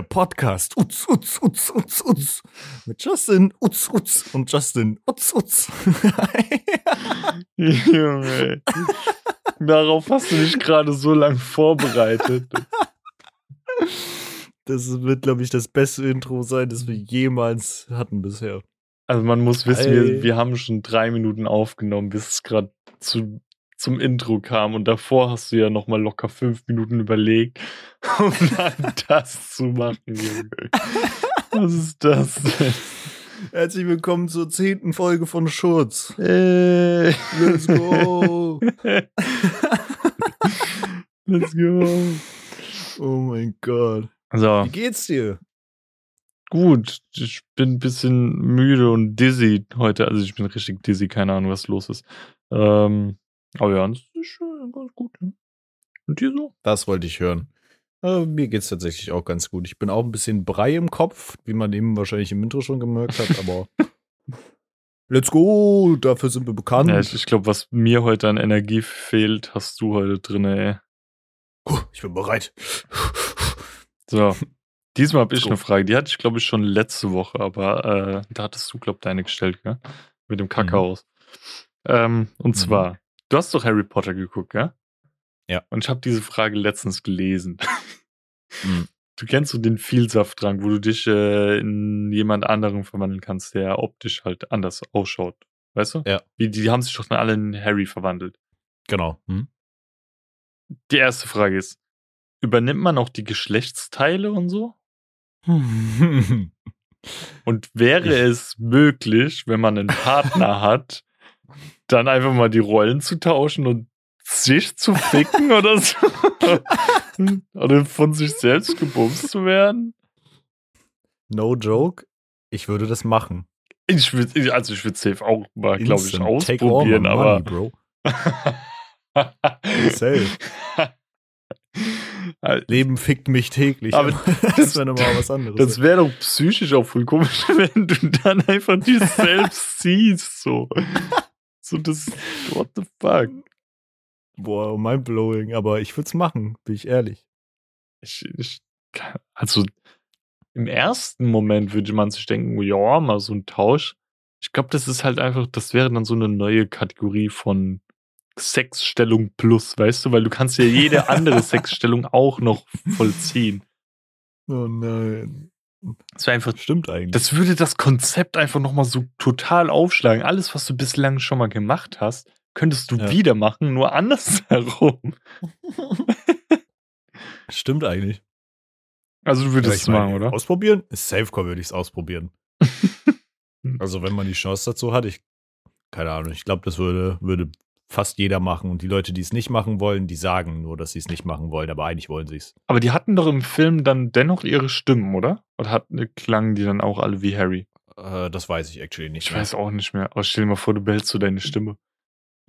Der Podcast. Utz, Utz, Utz, Utz, Utz. Mit Justin Utz, Utz und Justin Utz, Utz. Junge. Darauf hast du dich gerade so lang vorbereitet. Das wird, glaube ich, das beste Intro sein, das wir jemals hatten bisher. Also man muss wissen, wir, wir haben schon drei Minuten aufgenommen, bis es gerade zu, zum Intro kam. Und davor hast du ja noch mal locker fünf Minuten überlegt, um dann das zu machen. Junge. Was ist das denn? Herzlich willkommen zur zehnten Folge von Schurz. Äh, Let's go. Let's go. Oh mein Gott. So, Wie geht's dir? gut. Ich bin ein bisschen müde und dizzy heute. Also ich bin richtig dizzy, keine Ahnung, was los ist. Ähm, aber ja, das ist schon ganz gut. ne? Und dir so? Das wollte ich hören. Äh, mir geht's tatsächlich auch ganz gut. Ich bin auch ein bisschen Brei im Kopf, wie man eben wahrscheinlich im Intro schon gemerkt hat, aber let's go, dafür sind wir bekannt. Ja, ich, ich glaube, was mir heute an Energie fehlt, hast du heute drin, ey. Ich bin bereit. So. Diesmal habe ich eine Frage. Die hatte ich, glaube ich, schon letzte Woche, aber äh, da hattest du, glaube ich, deine gestellt, gell? Mit dem Kakaos. Ähm, und Mhm. zwar, du hast doch Harry Potter geguckt, gell? Ja. Und ich habe diese Frage letztens gelesen. Mhm. Du kennst so den Vielsafttrank, wo du dich äh, in jemand anderen verwandeln kannst, der optisch halt anders ausschaut. Weißt du? Ja. Wie, die haben sich doch dann alle in Harry verwandelt. Genau. Hm? Die erste Frage ist, übernimmt man auch die Geschlechtsteile und so? Und wäre Ich- es möglich, wenn man einen Partner hat, dann einfach mal die Rollen zu tauschen und sich zu ficken oder so? oder von sich selbst gebumst zu werden? no joke, ich würde das machen. Ich würde, also ich würde safe auch mal, glaube ich, ausprobieren, aber. money, Bro. Safe. Leben fickt mich täglich. Aber das wäre nochmal was anderes. Das wäre doch psychisch auch voll komisch, wenn du dann einfach dich selbst siehst, so. So, das, what the fuck? Boah, mindblowing, aber ich würde es machen, bin ich ehrlich. Ich, ich, also, im ersten Moment würde man sich denken, ja, mal so ein Tausch. Ich glaube, das ist halt einfach, das wäre dann so eine neue Kategorie von Sexstellung plus, weißt du, weil du kannst ja jede andere Sexstellung auch noch vollziehen. Oh nein. Das wäre einfach Stimmt eigentlich. Das würde das Konzept einfach nochmal so total aufschlagen. Alles, was du bislang schon mal gemacht hast, könntest du Ja. wieder machen, nur andersherum. Stimmt eigentlich. Also du würdest es machen, oder? Ausprobieren? Safecore würde ich es ausprobieren. also, wenn man die Chance dazu hat, ich, keine Ahnung, ich glaube, das würde, würde fast jeder machen. Und die Leute, die es nicht machen wollen, die sagen nur, dass sie es nicht machen wollen, aber eigentlich wollen sie es. Aber die hatten doch im Film dann dennoch ihre Stimmen, oder? Oder hatten, klangen die dann auch alle wie Harry? Äh, das weiß ich actually nicht Ich mehr. weiß auch nicht mehr. Aber stell dir mal vor, du behältst so deine Stimme.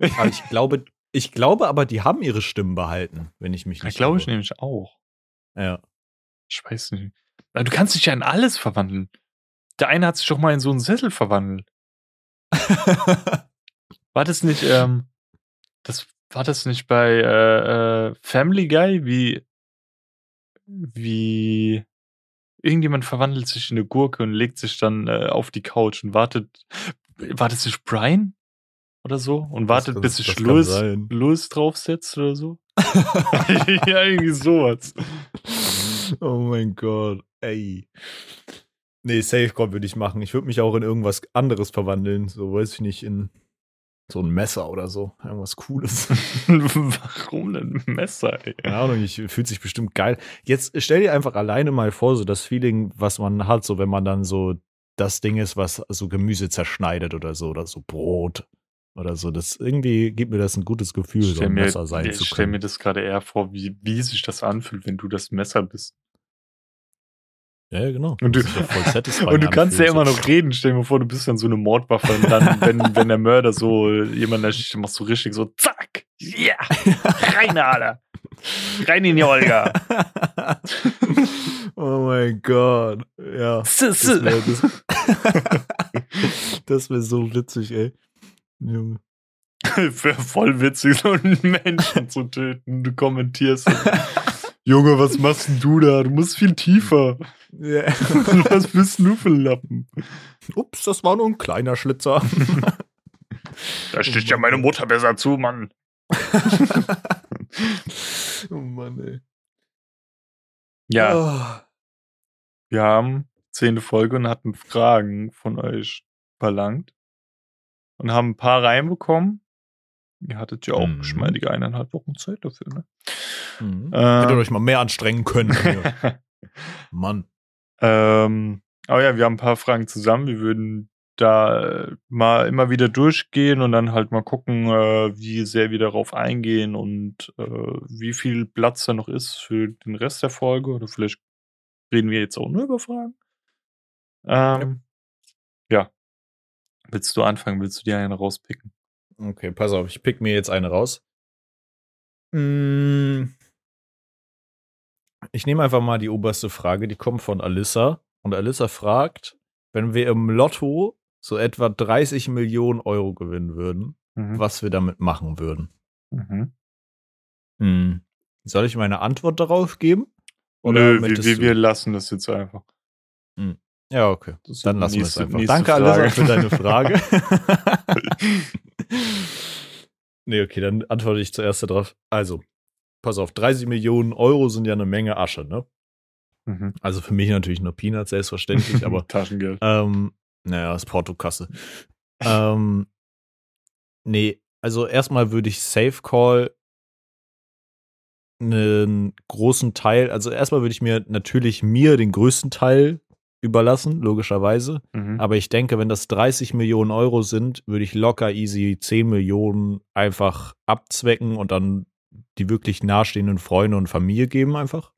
Aber ich glaube, ich glaube aber, die haben ihre Stimmen behalten, wenn ich mich Ich nicht glaube ich nämlich auch. Ja. Ich weiß nicht. Aber Du kannst dich ja in alles verwandeln. Der eine hat sich doch mal in so einen Sessel verwandelt. War das nicht, ähm, das war das nicht bei äh, äh, Family Guy, wie wie irgendjemand verwandelt sich in eine Gurke und legt sich dann äh, auf die Couch und wartet. War das nicht Brian oder so? Und wartet, Das- bis sich kann Louis, sein. Louis draufsetzt oder so? ja, irgendwie sowas. oh mein Gott. Ey. Nee, Safecore würde ich machen. Ich würde mich auch in irgendwas anderes verwandeln. So, weiß ich nicht, in so ein Messer oder so. Irgendwas Cooles. Warum denn ein Messer, ey? Keine Ahnung, ich fühlt sich bestimmt geil. Jetzt stell dir einfach alleine mal vor, so das Feeling, was man hat, so wenn man dann so das Ding ist, was so Gemüse zerschneidet oder so, oder so Brot oder so. Das irgendwie gibt mir das ein gutes Gefühl, so ein mir, Messer sein ich zu stell mir können. das gerade eher vor, wie, wie sich das anfühlt, wenn du das Messer bist. Ja, genau. Und du, ja und du kannst ja immer noch reden. Stell dir mal vor, du bist dann so eine Mordwaffe und dann, wenn, wenn der Mörder so jemand ersticht, dann machst du richtig so, zack, ja, rein, Alter. Rein in die Olga. oh mein Gott. Ja. Das wäre wär so witzig, ey. Junge. Wäre voll witzig, so einen Menschen zu töten. Du kommentierst. Junge, was machst denn du da? Du musst viel tiefer. Ja. was bist du für Lappen? Ups, das war nur ein kleiner Schlitzer. Da steht ja meine Mutter besser zu, Mann. oh Mann, ey. Ja, Oh. wir haben zehnte Folge und hatten Fragen von euch verlangt. Und haben ein paar reinbekommen. Ihr hattet ja auch Mhm. geschmeidige eineinhalb Wochen Zeit dafür, ne? Mhm. Ähm. Hättet ihr euch mal mehr anstrengen können. Mann. Ähm, aber ja, wir haben ein paar Fragen zusammen. Wir würden da äh, mal immer wieder durchgehen und dann halt mal gucken, äh, wie sehr wir darauf eingehen und äh, wie viel Platz da noch ist für den Rest der Folge. Oder vielleicht reden wir jetzt auch nur über Fragen. Ähm, ja. Willst du anfangen? Willst du dir eine rauspicken? Okay, pass auf, ich pick mir jetzt eine raus. Mm. Ich nehme einfach mal die oberste Frage, die kommt von Alyssa. Und Alyssa fragt, wenn wir im Lotto so etwa 30 Millionen Euro gewinnen würden, Mhm. was wir damit machen würden. Mhm. Hm. Soll ich meine Antwort darauf geben? Nö, wir, wir, lassen das jetzt einfach. Ja, okay. Dann lassen wir es einfach. Danke, Frage. Alyssa, für deine Frage. nee, okay, dann antworte ich zuerst darauf. Also, pass auf, 30 Millionen Euro sind ja eine Menge Asche, ne? Mhm. Also für mich natürlich nur Peanuts, selbstverständlich, aber Taschengeld. ähm, naja, das ist Portokasse. ähm, nee, also erstmal würde ich Safe Call einen großen Teil, also erstmal würde ich mir natürlich mir den größten Teil überlassen, logischerweise. Mhm. Aber ich denke, wenn das 30 Millionen Euro sind, würde ich locker easy 10 Millionen einfach abzwecken und dann die wirklich nahestehenden Freunde und Familie geben einfach.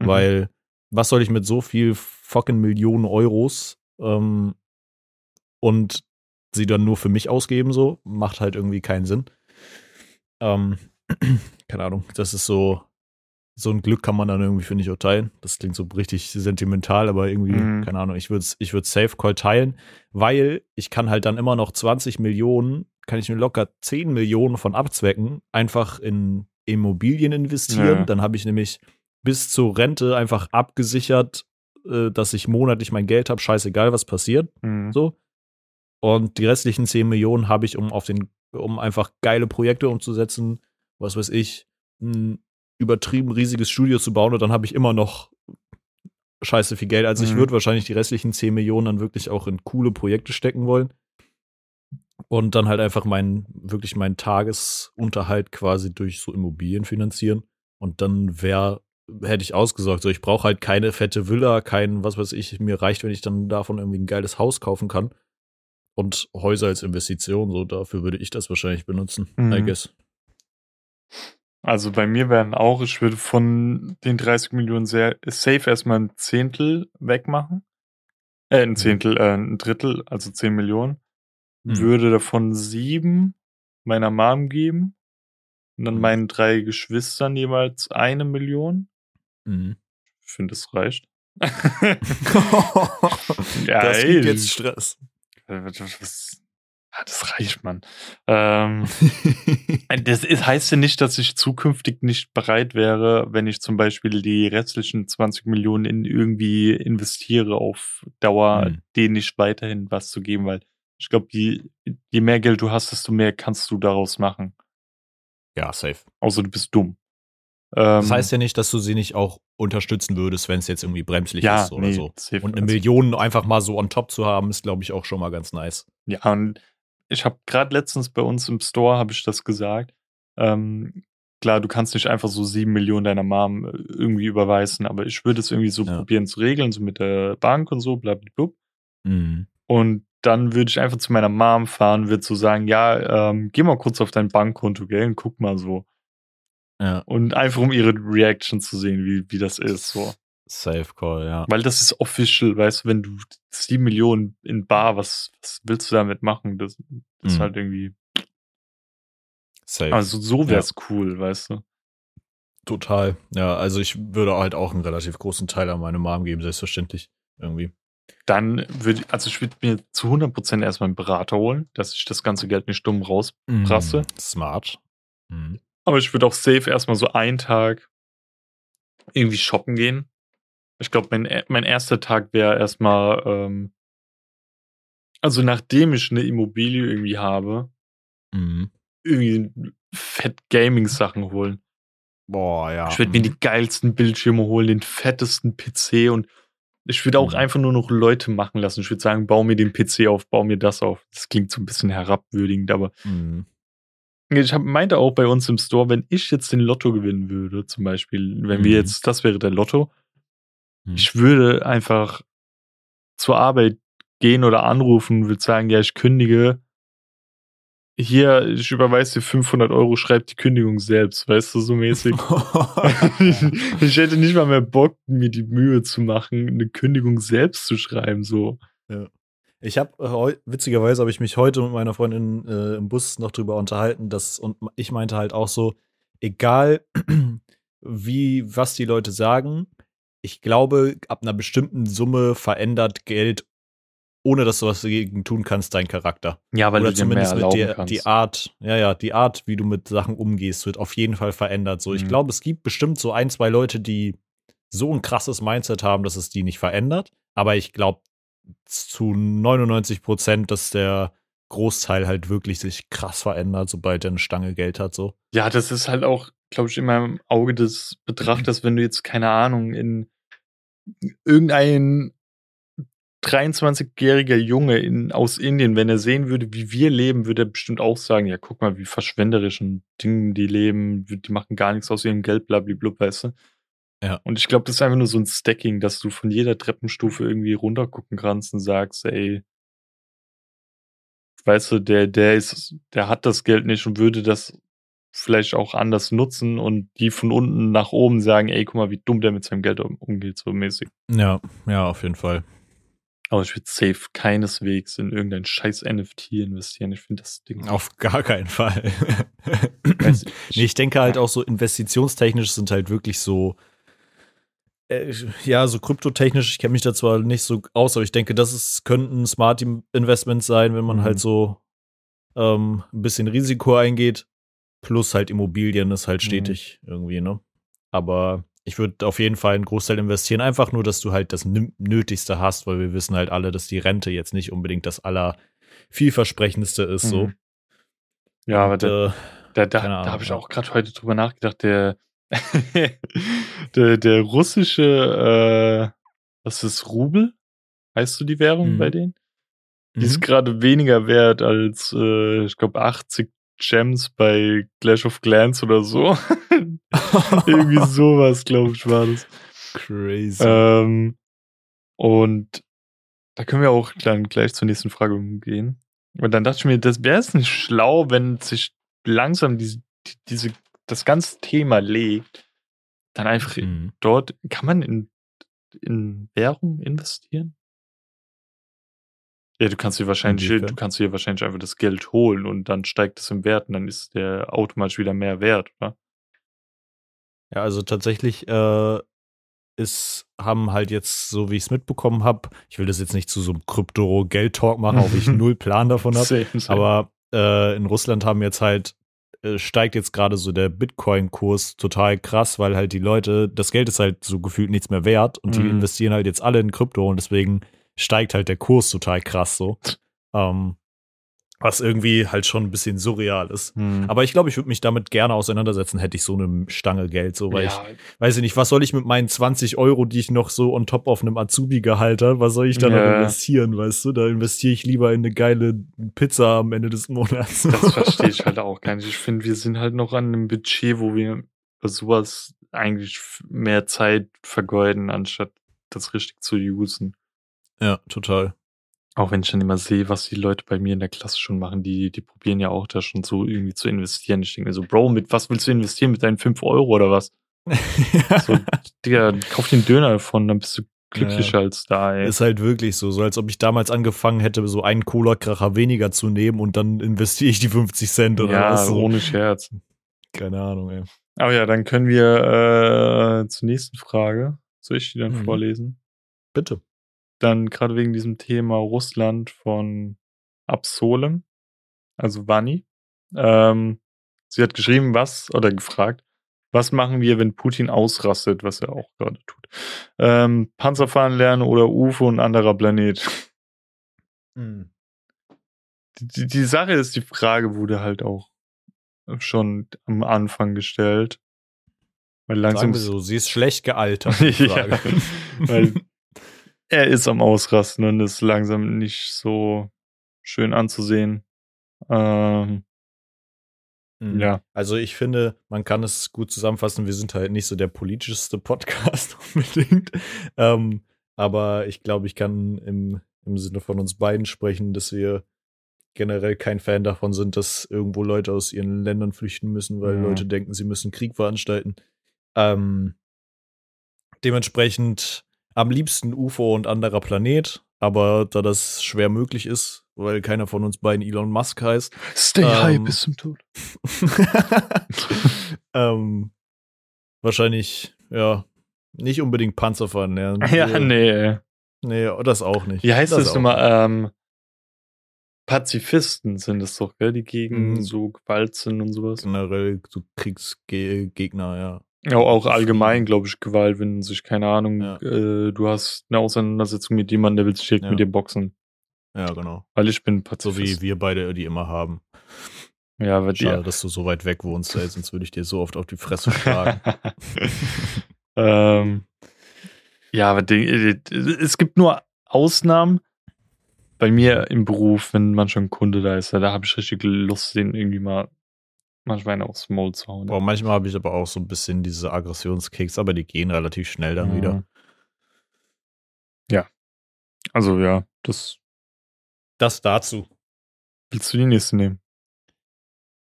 Mhm. Weil was soll ich mit so viel fucking Millionen Euros ähm, und sie dann nur für mich ausgeben so? Macht halt irgendwie keinen Sinn. Ähm, keine Ahnung, das ist so, so ein Glück kann man dann irgendwie, finde ich, auch teilen. Das klingt so richtig sentimental, aber irgendwie, Mhm. keine Ahnung, ich würde ich würd Safe Call teilen, weil ich kann halt dann immer noch 20 Millionen, kann ich mir locker 10 Millionen von abzwecken, einfach in Immobilien investieren. Ja. Dann habe ich nämlich bis zur Rente einfach abgesichert, äh, dass ich monatlich mein Geld habe, scheißegal, was passiert. Mhm. So. Und die restlichen 10 Millionen habe ich, um auf den, um einfach geile Projekte umzusetzen, was weiß ich, ein übertrieben riesiges Studio zu bauen und dann habe ich immer noch scheiße viel Geld. Also ich Mhm. würde wahrscheinlich die restlichen 10 Millionen dann wirklich auch in coole Projekte stecken wollen. Und dann halt einfach meinen, wirklich meinen Tagesunterhalt quasi durch so Immobilien finanzieren. Und dann wäre, hätte ich ausgesorgt. So, ich brauche halt keine fette Villa, kein, was weiß ich, mir reicht, wenn ich dann davon irgendwie ein geiles Haus kaufen kann. Und Häuser als Investition, so dafür würde ich das wahrscheinlich benutzen, I Mhm. guess. Also bei mir wären auch, ich würde von den 30 Millionen sehr safe erstmal ein Zehntel wegmachen. Äh, ein Zehntel, äh, ein Drittel, also 10 Millionen. Mhm. Würde davon sieben meiner Mom geben. Und dann Mhm. meinen drei Geschwistern jeweils eine Million. Mhm. Ich finde, das reicht. das ey, gibt jetzt Stress. Was, ah, das reicht, Mann. Ähm, das ist, heißt ja nicht, dass ich zukünftig nicht bereit wäre, wenn ich zum Beispiel die restlichen 20 Millionen in irgendwie investiere, auf Dauer Mhm. denen nicht weiterhin was zu geben, weil ich glaube, je, je mehr Geld du hast, desto mehr kannst du daraus machen. ja, safe. Außer du bist dumm. Ähm, Das heißt ja nicht, dass du sie nicht auch unterstützen würdest, wenn es jetzt irgendwie bremslich ja, ist oder nee, so. safe. Und eine Million einfach mal so on top zu haben, ist, glaube ich, auch schon mal ganz nice. Ja, und ich habe gerade letztens bei uns im Store, habe ich das gesagt. Ähm, klar, du kannst nicht einfach so sieben Millionen deiner Mom äh, irgendwie überweisen, aber ich würde es irgendwie so Ja. probieren zu regeln, so mit der Bank und so, blablabla. Mhm. Und dann würde ich einfach zu meiner Mom fahren, würde so sagen, ja, ähm, geh mal kurz auf dein Bankkonto, gell, und guck mal so. Ja, Und einfach um ihre Reaction zu sehen, wie, wie das ist, so. safe call, ja. Weil das ist official, weißt du, wenn du sieben Millionen in Bar, was, was willst du damit machen? Das, das ist Mhm. halt irgendwie Safe. Also so wär's cool, weißt du. Total. Ja, also ich würde halt auch einen relativ großen Teil an meine Mom geben, selbstverständlich. Irgendwie. Dann würde also ich würde mir zu 100% erstmal einen Berater holen, dass ich das ganze Geld nicht dumm rausprasse. Mm, smart. Mm. Aber ich würde auch safe erstmal so einen Tag irgendwie shoppen gehen. Ich glaube, mein, e, mein erster Tag wäre erstmal, ähm, also nachdem ich eine Immobilie irgendwie habe, Mm. irgendwie fett Gaming-Sachen holen. Boah, ja. Ich würde mir mm. die geilsten Bildschirme holen, den fettesten PC und ich würde auch Mhm. einfach nur noch Leute machen lassen. Ich würde sagen, bau mir den PC auf, bau mir das auf. Das klingt so ein bisschen herabwürdigend, aber Mm. ich hab, meinte auch bei uns im Store, wenn ich jetzt den Lotto gewinnen würde, zum Beispiel, wenn wir Mhm. jetzt, das wäre der Lotto, Mhm. ich würde einfach zur Arbeit gehen oder anrufen, würde sagen, ja, ich kündige. Hier, ich überweise dir 500 Euro, schreib die Kündigung selbst, weißt du, so mäßig. ich hätte nicht mal mehr Bock, mir die Mühe zu machen, eine Kündigung selbst zu schreiben, so. Ich habe äh, witzigerweise habe ich mich heute mit meiner Freundin äh, im Bus noch drüber unterhalten, dass und ich meinte halt auch so, egal wie was die Leute sagen, ich glaube, ab einer bestimmten Summe verändert Geld, ohne dass du was dagegen tun kannst, deinen Charakter. Ja, weil Oder du dir mehr zumindest mit der, kannst. die Art, ja, ja, die Art, wie du mit Sachen umgehst, wird auf jeden Fall verändert. So, ich Mhm. glaube, es gibt bestimmt so ein, zwei Leute, die so ein krasses Mindset haben, dass es die nicht verändert. Aber ich glaube zu 99 Prozent, dass der Großteil halt wirklich sich krass verändert, sobald er eine Stange Geld hat. So. Ja, das ist halt auch, glaube ich, immer im Auge des Betrachters, wenn du jetzt, keine Ahnung, in irgendein 23-jähriger Junge in, aus Indien, wenn er sehen würde, wie wir leben, würde er bestimmt auch sagen, ja, guck mal, wie verschwenderischen Dingen die leben, die machen gar nichts aus ihrem Geld, blablablub, weißt du? Ja. Und ich glaube, das ist einfach nur so ein Stacking, dass du von jeder Treppenstufe irgendwie runtergucken kannst und sagst, ey, weißt du, der, der ist, der hat das Geld nicht und würde das vielleicht auch anders nutzen und die von unten nach oben sagen, ey, guck mal, wie dumm der mit seinem Geld um, umgeht, so mäßig. Ja, ja, auf jeden Fall. Aber ich würde safe keineswegs in irgendein scheiß NFT investieren. Ich finde das Ding. Auf gar keinen Fall. Weiß ich- nee, ich denke halt auch so investitionstechnisch sind halt wirklich so, äh, ja, so kryptotechnisch, ich kenne mich da zwar nicht so aus, aber ich denke, das ist, könnten Smart Investments sein, wenn man Mhm. halt so ähm, ein bisschen Risiko eingeht. Plus halt Immobilien ist halt Mhm. stetig irgendwie, ne? Aber ich würde auf jeden Fall einen Großteil investieren, einfach nur, dass du halt das Nö- Nötigste hast, weil wir wissen halt alle, dass die Rente jetzt nicht unbedingt das aller vielversprechendste ist, so. Mhm. Ja, aber Und, da, äh, da, da, da Ahnung, habe ich auch gerade heute drüber nachgedacht. Der, der, der russische, äh, was ist Rubel? Heißt du die Währung Mhm. bei denen? Die mhm. ist gerade weniger wert als, äh, ich glaube, 80 Gems bei Clash of Clans oder so. Irgendwie sowas, glaube ich, war das. Crazy. Ähm, und da können wir auch dann gleich zur nächsten Frage gehen. Und dann dachte ich mir, das wäre es nicht schlau, wenn sich langsam diese, die- diese, das ganze Thema legt, dann einfach Mhm. dort, kann man in, in Währung investieren? Ja, du kannst dir wahrscheinlich, du kannst dir wahrscheinlich einfach das Geld holen und dann steigt es im Wert und dann ist der automatisch wieder mehr wert, oder? Ja, also tatsächlich äh, ist, haben halt jetzt, so wie ich es mitbekommen habe, ich will das jetzt nicht zu so einem Krypto-Geld-Talk machen, auch ich null Plan davon habe, aber äh, in Russland haben jetzt halt, äh, steigt jetzt gerade so der Bitcoin-Kurs total krass, weil halt die Leute, das Geld ist halt so gefühlt nichts mehr wert und die Mhm. investieren halt jetzt alle in Krypto und deswegen steigt halt der Kurs total krass so. Ähm, was irgendwie halt schon ein bisschen surreal ist. Hm. Aber ich glaube, ich würde mich damit gerne auseinandersetzen, hätte ich so eine Stange Geld, so, weil ja, ich weiß ich nicht, was soll ich mit meinen 20 Euro, die ich noch so on top auf einem Azubi-Gehalt habe, was soll ich da noch Ja. investieren, weißt du? Da investiere ich lieber in eine geile Pizza am Ende des Monats. Das verstehe ich halt auch gar nicht. Ich finde, wir sind halt noch an einem Budget, wo wir sowas eigentlich mehr Zeit vergeuden, anstatt das richtig zu usen. ja, total. Auch wenn ich dann immer sehe, was die Leute bei mir in der Klasse schon machen, die, die probieren ja auch da schon so irgendwie zu investieren. Ich denke mir so, Bro, mit was willst du investieren? Mit deinen 5 Euro oder was? So, Digga, kauf den Döner davon, dann bist du glücklicher als da, ey. Ist halt wirklich so, so als ob ich damals angefangen hätte, so einen Cola-Kracher weniger zu nehmen und dann investiere ich die 50 Cent oder ja, was. So. ohne Scherz. Keine Ahnung, ey. Aber ja, dann können wir äh, zur nächsten Frage. Soll ich die dann Mhm. vorlesen? Bitte. Dann gerade wegen diesem Thema Russland von Absolem, also Vani. Ähm, sie hat geschrieben, was, oder gefragt, was machen wir, wenn Putin ausrastet, was er auch gerade tut? Ähm, Panzerfahren lernen oder UFO und anderer Planet. Hm. Die, die, die Sache ist, die Frage wurde halt auch schon am Anfang gestellt. Weil langsam so, sie ist schlecht gealtert. ja, weil er ist am Ausrasten und ist langsam nicht so schön anzusehen. Ähm, mhm. Ja. Also ich finde, man kann es gut zusammenfassen. Wir sind halt nicht so der politischste Podcast unbedingt. Ähm, aber ich glaube, ich kann im, im Sinne von uns beiden sprechen, dass wir generell kein Fan davon sind, dass irgendwo Leute aus ihren Ländern flüchten müssen, weil mhm. Leute denken, sie müssen Krieg veranstalten. Ähm, dementsprechend am liebsten UFO und anderer Planet, aber da das schwer möglich ist, weil keiner von uns beiden Elon Musk heißt. Stay ähm, high bis zum Tod. ähm, wahrscheinlich, ja, nicht unbedingt Panzer fahren lernen. Ja, nee. Nee, das auch nicht. Wie heißt das, das nochmal? Ähm, Pazifisten sind es doch, gell? Die gegen mhm. so Gewalt sind und sowas. Generell so Kriegsgegner, ja. Ja, auch allgemein, glaube ich, Gewalt, wenn sich, keine Ahnung, ja. äh, du hast eine Auseinandersetzung mit jemandem, der will sich direkt ja. mit dir boxen. Ja, genau. Weil ich bin Pazifist. So wie wir beide die immer haben. Ja, aber Schade, ja. dass du so weit weg wohnst, ey, sonst würde ich dir so oft auf die Fresse schlagen. ähm, ja, aber die, äh, es gibt nur Ausnahmen. Bei mir im Beruf, wenn man schon Kunde da ist, da habe ich richtig Lust, den irgendwie mal manchmal einen aufs Maul zu hauen. Boah, manchmal habe ich aber auch so ein bisschen diese Aggressionskicks, aber die gehen relativ schnell dann mhm. wieder. Ja. Also ja, das. Das dazu. Willst du die nächste nehmen?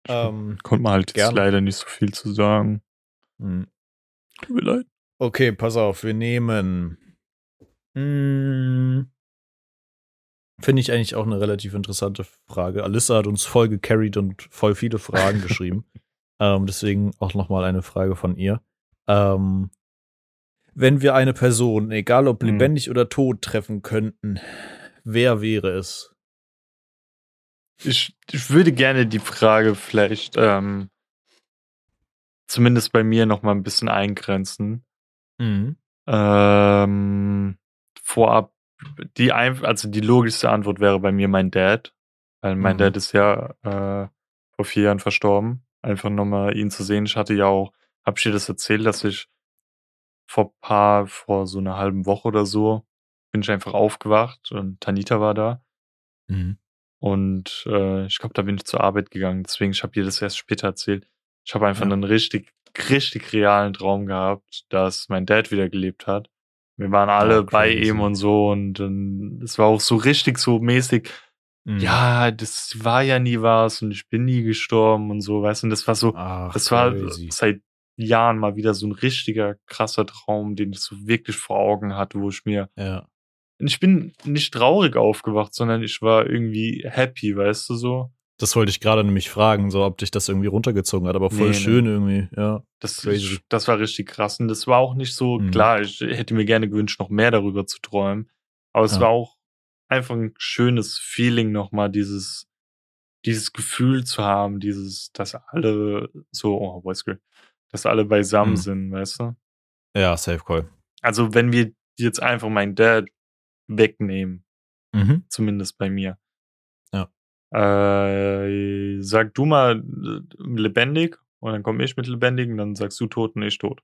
Ähm, Konnte man halt jetzt leider nicht so viel zu sagen. Hm. Tut mir leid. Okay, pass auf, wir nehmen. Hm, Finde ich eigentlich auch eine relativ interessante Frage. Alyssa hat uns voll gecarried und voll viele Fragen geschrieben. Ähm, deswegen auch nochmal eine Frage von ihr. Ähm, wenn wir eine Person, egal ob hm. lebendig hm. oder tot, treffen könnten, wer wäre es? Ich, ich würde gerne die Frage vielleicht ähm, zumindest bei mir noch mal ein bisschen eingrenzen. Mhm. Ähm, vorab die ein, also die logischste Antwort wäre bei mir mein Dad, weil mein mhm. Dad ist ja äh, vor vier Jahren verstorben. Einfach nochmal ihn zu sehen. Ich hatte ja auch, hab ich dir das erzählt, dass ich vor paar, vor so einer halben Woche oder so, bin ich einfach aufgewacht und Tanita war da. Mhm. Und äh, ich glaube, da bin ich zur Arbeit gegangen. Deswegen, ich habe dir das erst später erzählt. Ich habe einfach ja. einen richtig, richtig realen Traum gehabt, dass mein Dad wieder gelebt hat. Wir waren alle oh, bei ihm und so und es war auch so richtig so mäßig. Mhm. Ja, das war ja nie was und ich bin nie gestorben und so, weißt du, und das war so, Ach, das war crazy. seit Jahren mal wieder so ein richtiger krasser Traum, den ich so wirklich vor Augen hatte, wo ich mir, ja. ich bin nicht traurig aufgewacht, sondern ich war irgendwie happy, weißt du so. Das wollte ich gerade nämlich fragen, so ob dich das irgendwie runtergezogen hat, aber voll nee, schön nee. irgendwie, ja. Das, das war richtig krass. Und das war auch nicht so, mhm. klar, ich hätte mir gerne gewünscht, noch mehr darüber zu träumen. Aber es ja. war auch einfach ein schönes Feeling, nochmal dieses, dieses Gefühl zu haben, dieses, dass alle so, oh, Voice dass alle beisammen mhm. sind, weißt du? Ja, safe call. Also, wenn wir jetzt einfach meinen Dad wegnehmen, mhm. zumindest bei mir, äh, sag du mal äh, lebendig und dann komme ich mit lebendigen, dann sagst du tot und ich tot.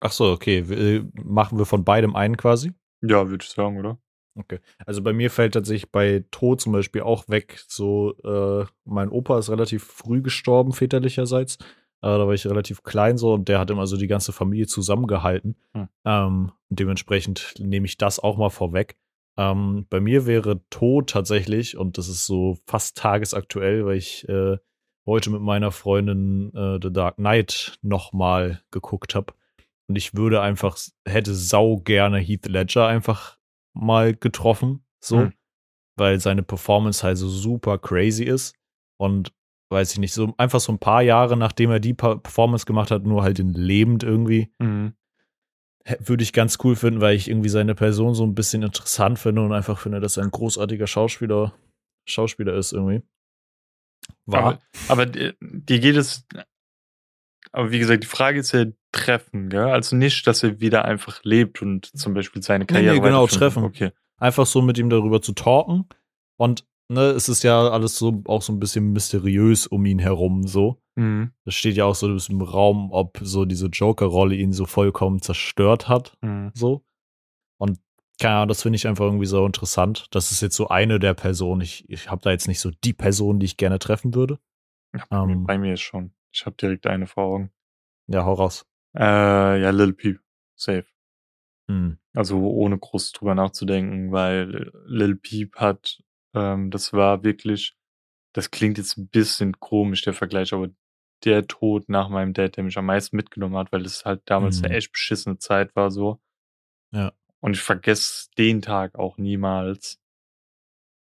Ach so, okay. Äh, machen wir von beidem einen quasi? Ja, würde ich sagen, oder? Okay. Also bei mir fällt tatsächlich bei Tod zum Beispiel auch weg. So, äh, mein Opa ist relativ früh gestorben, väterlicherseits. Äh, da war ich relativ klein so und der hat immer so die ganze Familie zusammengehalten. Hm. Ähm, dementsprechend nehme ich das auch mal vorweg. Ähm, bei mir wäre Tod tatsächlich, und das ist so fast tagesaktuell, weil ich äh, heute mit meiner Freundin äh, The Dark Knight nochmal geguckt habe. Und ich würde einfach, hätte sau gerne Heath Ledger einfach mal getroffen, so, hm. weil seine Performance halt so super crazy ist. Und weiß ich nicht, so einfach so ein paar Jahre nachdem er die Performance gemacht hat, nur halt in lebend irgendwie. Mhm würde ich ganz cool finden, weil ich irgendwie seine Person so ein bisschen interessant finde und einfach finde, dass er ein großartiger Schauspieler, Schauspieler ist irgendwie. War. Aber, aber dir geht es, aber wie gesagt, die Frage ist ja treffen, gell? Also nicht, dass er wieder einfach lebt und zum Beispiel seine Karriere. Nee, nee genau, treffen. Okay. Einfach so mit ihm darüber zu talken und ne, es ist ja alles so auch so ein bisschen mysteriös um ihn herum so. Mhm. Das steht ja auch so im Raum, ob so diese Joker-Rolle ihn so vollkommen zerstört hat. Mhm. So. Und keine Ahnung, das finde ich einfach irgendwie so interessant. Das ist jetzt so eine der Personen. Ich, ich habe da jetzt nicht so die Person, die ich gerne treffen würde. Ja, ähm, bei mir ist schon. Ich habe direkt eine vor Augen. Ja, hau raus. Äh, ja, Lil Peep. Safe. Mhm. Also ohne groß drüber nachzudenken, weil Lil Peep hat ähm, das war wirklich das klingt jetzt ein bisschen komisch, der Vergleich, aber der Tod nach meinem Dad, der mich am meisten mitgenommen hat, weil es halt damals mhm. eine echt beschissene Zeit war so. Ja. Und ich vergesse den Tag auch niemals.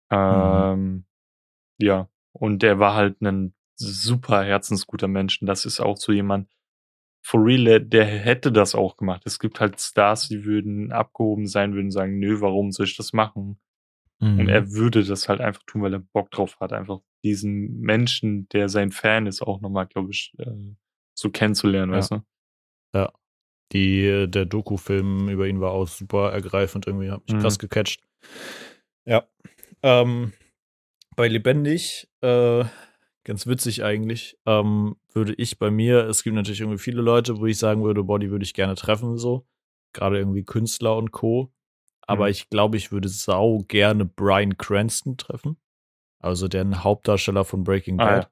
Mhm. Ähm, ja. Und er war halt ein super herzensguter Mensch. Und das ist auch so jemand, for real, der hätte das auch gemacht. Es gibt halt Stars, die würden abgehoben sein, würden sagen, nö, warum soll ich das machen? Mhm. Und er würde das halt einfach tun, weil er Bock drauf hat, einfach diesen Menschen, der sein Fan ist, auch nochmal, glaube ich, äh, so kennenzulernen, ja. weißt du? Ja. Die, äh, der Doku-Film über ihn war auch super ergreifend, irgendwie hat mich mhm. krass gecatcht. Ja. Ähm, bei Lebendig, äh, ganz witzig eigentlich, ähm, würde ich bei mir, es gibt natürlich irgendwie viele Leute, wo ich sagen würde, boah, die würde ich gerne treffen, so. Gerade irgendwie Künstler und Co aber mhm. ich glaube, ich würde sau gerne Brian Cranston treffen. Also den Hauptdarsteller von Breaking ah, Bad.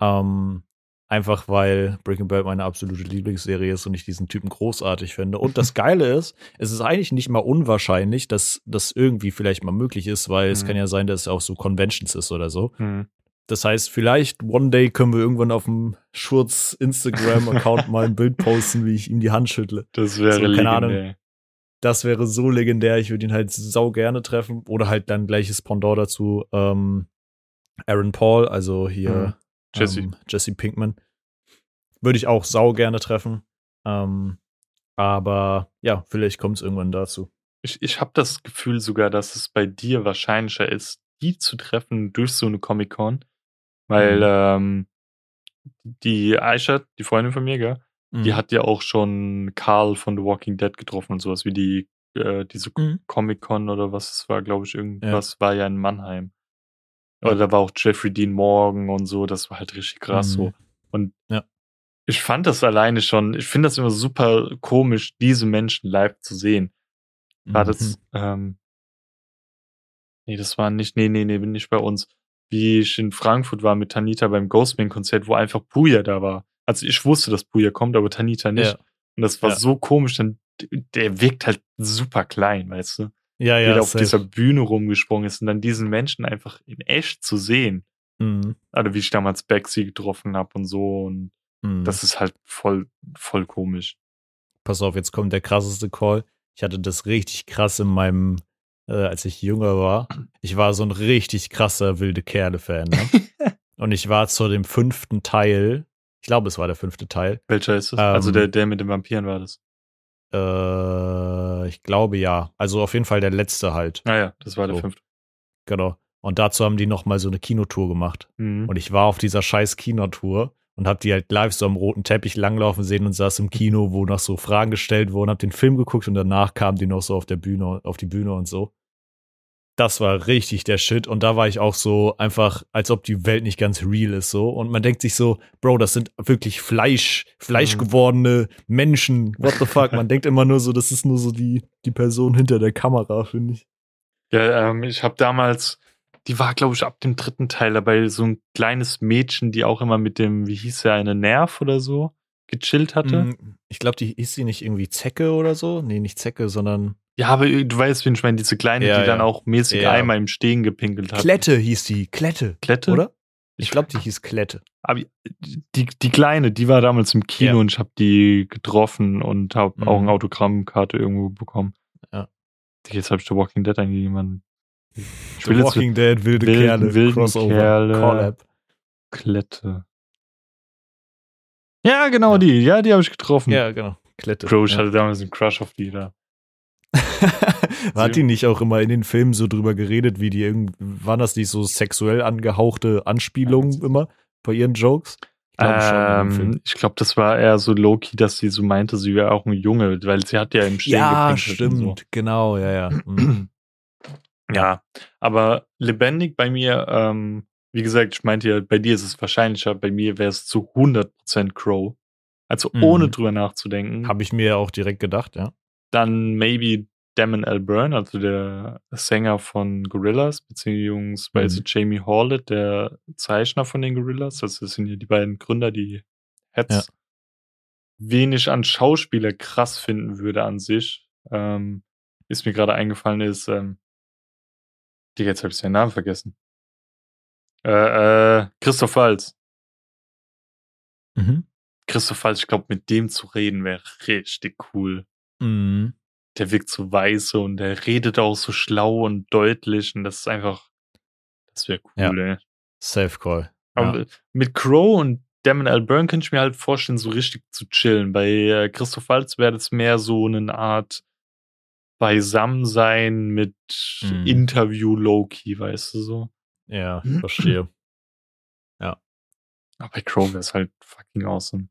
Ja. Ähm, einfach weil Breaking Bad meine absolute Lieblingsserie ist und ich diesen Typen großartig finde. Und das Geile ist, es ist eigentlich nicht mal unwahrscheinlich, dass das irgendwie vielleicht mal möglich ist, weil mhm. es kann ja sein, dass es auch so Conventions ist oder so. Mhm. Das heißt, vielleicht one day können wir irgendwann auf dem Schurz Instagram-Account mal ein Bild posten, wie ich ihm die Hand schüttle. Das wäre so, keine. Ahnung. Das wäre so legendär. Ich würde ihn halt sau gerne treffen. Oder halt dann gleiches Pendant dazu. Ähm, Aaron Paul, also hier mhm. Jesse. Ähm, Jesse Pinkman. Würde ich auch sau gerne treffen. Ähm, aber ja, vielleicht kommt es irgendwann dazu. Ich, ich habe das Gefühl sogar, dass es bei dir wahrscheinlicher ist, die zu treffen durch so eine Comic-Con. Weil mhm. ähm, die Aisha, die Freundin von mir, gell, die mhm. hat ja auch schon Carl von The Walking Dead getroffen und sowas wie die, äh, diese mhm. Comic-Con oder was es war, glaube ich, irgendwas ja. war ja in Mannheim. Oder da war auch Jeffrey Dean Morgan und so, das war halt richtig krass mhm. so. Und ja. ich fand das alleine schon, ich finde das immer super komisch, diese Menschen live zu sehen. War das, mhm. ähm, nee, das war nicht, nee, nee, nee, bin nicht bei uns. Wie ich in Frankfurt war mit Tanita beim Ghostman-Konzert, wo einfach Puya da war. Also ich wusste, dass Puya kommt, aber Tanita nicht. Ja. Und das war ja. so komisch, denn der wirkt halt super klein, weißt du? Ja, ja. Der auf dieser Bühne rumgesprungen ist und dann diesen Menschen einfach in echt zu sehen. Mhm. Also wie ich damals Bexy getroffen habe und so. Und mhm. das ist halt voll, voll komisch. Pass auf, jetzt kommt der krasseste Call. Ich hatte das richtig krass in meinem, äh, als ich jünger war. Ich war so ein richtig krasser wilde Kerle-Fan. Ne? und ich war zu dem fünften Teil ich glaube, es war der fünfte Teil. Welcher ist es? Also ähm, also der, der mit den Vampiren war das. Äh, ich glaube ja. Also auf jeden Fall der letzte halt. Ah ja, das war der fünfte. Genau. Und dazu haben die nochmal so eine Kinotour gemacht. Mhm. Und ich war auf dieser scheiß Kinotour und hab die halt live so am roten Teppich langlaufen sehen und saß im Kino, wo noch so Fragen gestellt wurden, hab den Film geguckt und danach kamen die noch so auf der Bühne, auf die Bühne und so das war richtig der Shit. Und da war ich auch so einfach, als ob die Welt nicht ganz real ist so. Und man denkt sich so, Bro, das sind wirklich Fleisch, fleischgewordene mhm. Menschen. What the fuck? Man denkt immer nur so, das ist nur so die, die Person hinter der Kamera, finde ich. Ja, ähm, ich habe damals, die war, glaube ich, ab dem dritten Teil dabei, so ein kleines Mädchen, die auch immer mit dem, wie hieß er, eine Nerv oder so, gechillt hatte. Mm, ich glaube, die hieß sie nicht irgendwie Zecke oder so. Nee, nicht Zecke, sondern ja, aber du weißt, wie ich meine, diese kleine, ja, die ja. dann auch mäßig ja. einmal im Stehen gepinkelt hat. Klette hieß die. Klette. Klette? Oder? Ich glaube, die hieß Klette. Aber die, die kleine, die war damals im Kino und ich habe die getroffen und habe mhm. auch eine Autogrammkarte irgendwo bekommen. Ja. Jetzt habe ich The Walking Dead eingegeben. The Walking Dead, wilde wilden, Kerle, wilden Crossover, Kerle, Collab. Klette. Ja, genau die. Ja, die habe ich getroffen. Ja, genau. Klette. Bro, ich ja. hatte damals einen Crush auf die da. Hat die nicht auch immer in den Filmen so drüber geredet, wie die irgendwie, waren das nicht so sexuell angehauchte Anspielungen immer bei ihren Jokes? Ich glaube. Ähm, ich glaube, das war eher so low-key, dass sie so meinte, sie wäre auch ein Junge, weil sie hat ja im Stehen Ja, stimmt, genau, ja, ja. Mhm. Ja, aber lebendig bei mir, ähm, wie gesagt, ich meinte ja, bei dir ist es wahrscheinlicher, bei mir wäre es zu 100% Crow. Also Mhm. ohne drüber nachzudenken. Habe ich mir ja auch direkt gedacht, ja. Dann maybe Damon Albarn, also der Sänger von Gorillaz, beziehungsweise Mhm. Jamie Hawlett, der Zeichner von den Gorillaz. Das sind ja die beiden Gründer, die Heads Ja. wenig an Schauspieler krass finden würde an sich. Ähm, ist mir gerade eingefallen, ist, ähm, Digga, jetzt habe ich seinen Namen vergessen. Äh, äh, Christoph Waltz. Mhm. Christoph Waltz, ich glaube, mit dem zu reden wäre richtig cool. Mhm. Der wirkt so weise und der redet auch so schlau und deutlich und das ist einfach, das wäre cool, ey. Safe Call. Aber Ja. mit Crow und Damon Albarn könnte ich mir halt vorstellen, so richtig zu chillen. Bei äh, Christoph Waltz wäre das mehr so eine Art Beisammensein mit Mhm. Interview low-key, weißt du so. ja, verstehe. Aber bei Crow wäre es halt fucking awesome.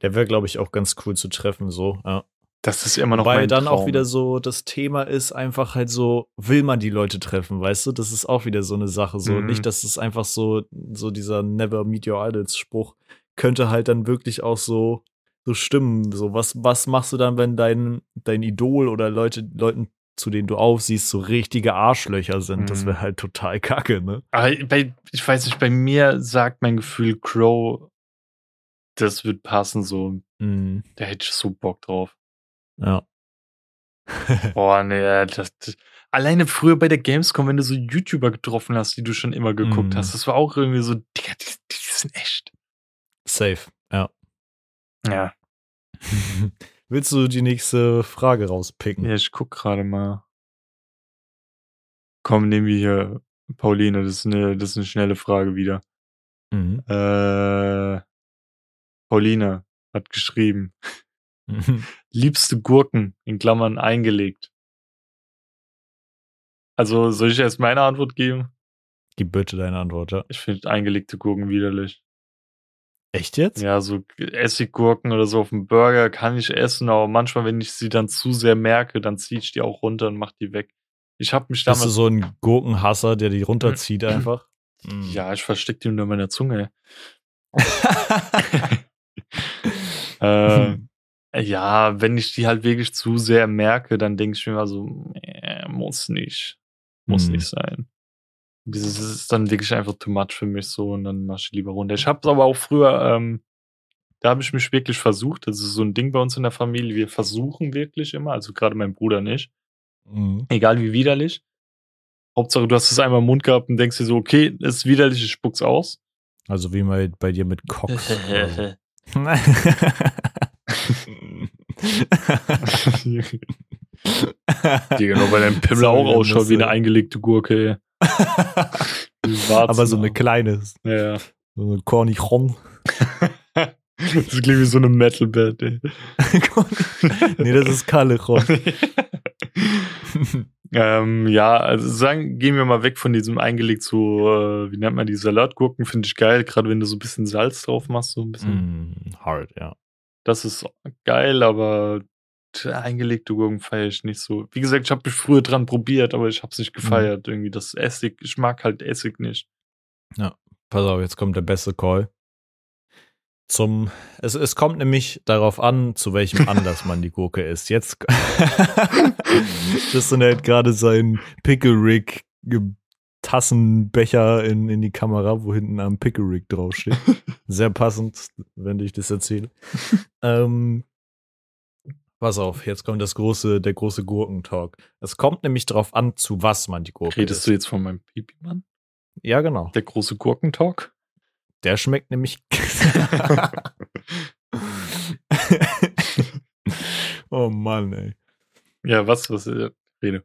Der wäre, glaube ich, auch ganz cool zu treffen, so. Ja. Das ist immer noch Weil mein dann Traum. auch wieder so das Thema ist, einfach halt so, will man die Leute treffen, weißt du? Das ist auch wieder so eine Sache. So, Mhm. nicht, dass es einfach so, so dieser Never Meet Your Idols Spruch könnte halt dann wirklich auch so, so stimmen. So, was, was machst du dann, wenn dein, dein Idol oder Leute, Leuten, zu denen du aufsiehst, so richtige Arschlöcher sind? Das Mhm. wäre halt total kacke, ne? Aber bei, ich weiß nicht, bei mir sagt mein Gefühl Crow, das wird passen, so. Mhm. Da hätte ich so Bock drauf. Ja. Boah, nee, das, das, alleine früher bei der Gamescom, wenn du so YouTuber getroffen hast, die du schon immer geguckt Mhm. hast, das war auch irgendwie so, Digga, die, die sind echt. Safe, ja. Ja. Willst du die nächste Frage rauspicken? Ja, ich guck gerade mal. Komm, nehmen wir hier Pauline, das ist eine, das ist eine schnelle Frage wieder. Mhm. Äh, Pauline hat geschrieben, Mhm. Liebste Gurken, in Klammern eingelegt. Also, soll ich erst meine Antwort geben? Gib bitte deine Antwort, ja. Ich finde eingelegte Gurken widerlich. Echt jetzt? Ja, so Essiggurken oder so auf dem Burger kann ich essen, aber manchmal, wenn ich sie dann zu sehr merke, dann ziehe ich die auch runter und mach die weg. Ich habe mich Bist du damals. so ein Gurkenhasser, der die runterzieht einfach? Mhm. Ja, ich verstecke die unter meiner Zunge. äh, ja, wenn ich die halt wirklich zu sehr merke, dann denke ich mir mal so, äh, muss nicht. Muss Mhm. nicht sein. Das ist dann wirklich einfach too much für mich so und dann mach ich lieber runter. Ich habe aber auch früher, ähm, da habe ich mich wirklich versucht. Das ist so ein Ding bei uns in der Familie. Wir versuchen wirklich immer, also gerade mein Bruder nicht, Mhm. egal wie widerlich. Hauptsache, du hast es einmal im Mund gehabt und denkst dir so, okay, ist widerlich, ich spuck's aus. Also wie mal bei dir mit Cox. so. Digga, nur weil dein Pimmel auch ausschaut wie eine eingelegte Gurke. Aber so eine kleine, Ja, so eine Cornichon. Das klingt wie so eine Metal-Band, ey. nee, das ist Kalechon. ähm, ja, also sagen, gehen wir mal weg von diesem eingelegt zu, äh, wie nennt man die Salatgurken, finde ich geil, gerade wenn du so ein bisschen Salz drauf machst, so ein bisschen. mm, hard, ja. Das ist geil, aber eingelegte Gurken feiere ich nicht so. Wie gesagt, ich habe mich früher dran probiert, aber ich habe es nicht gefeiert. Irgendwie das Essig, ich mag halt Essig nicht. Pass auf, jetzt kommt der beste Call. Zum, es, es kommt nämlich darauf an, zu welchem Anlass man die Gurke isst. Jetzt, Tristan hält gerade seinen Pickle Rick Tassenbecher in, in die Kamera, wo hinten am Pickle Rick draufsteht. Sehr passend, wenn ich das erzähle. ähm, pass auf, jetzt kommt das große, der große Gurkentalk. Es kommt nämlich darauf an, zu was man die Gurke Redest isst. du jetzt von meinem Pipi-Mann? Ja, genau. Der große Gurkentalk? Der schmeckt nämlich. oh Mann, ey. Ja, was, was, äh, rede.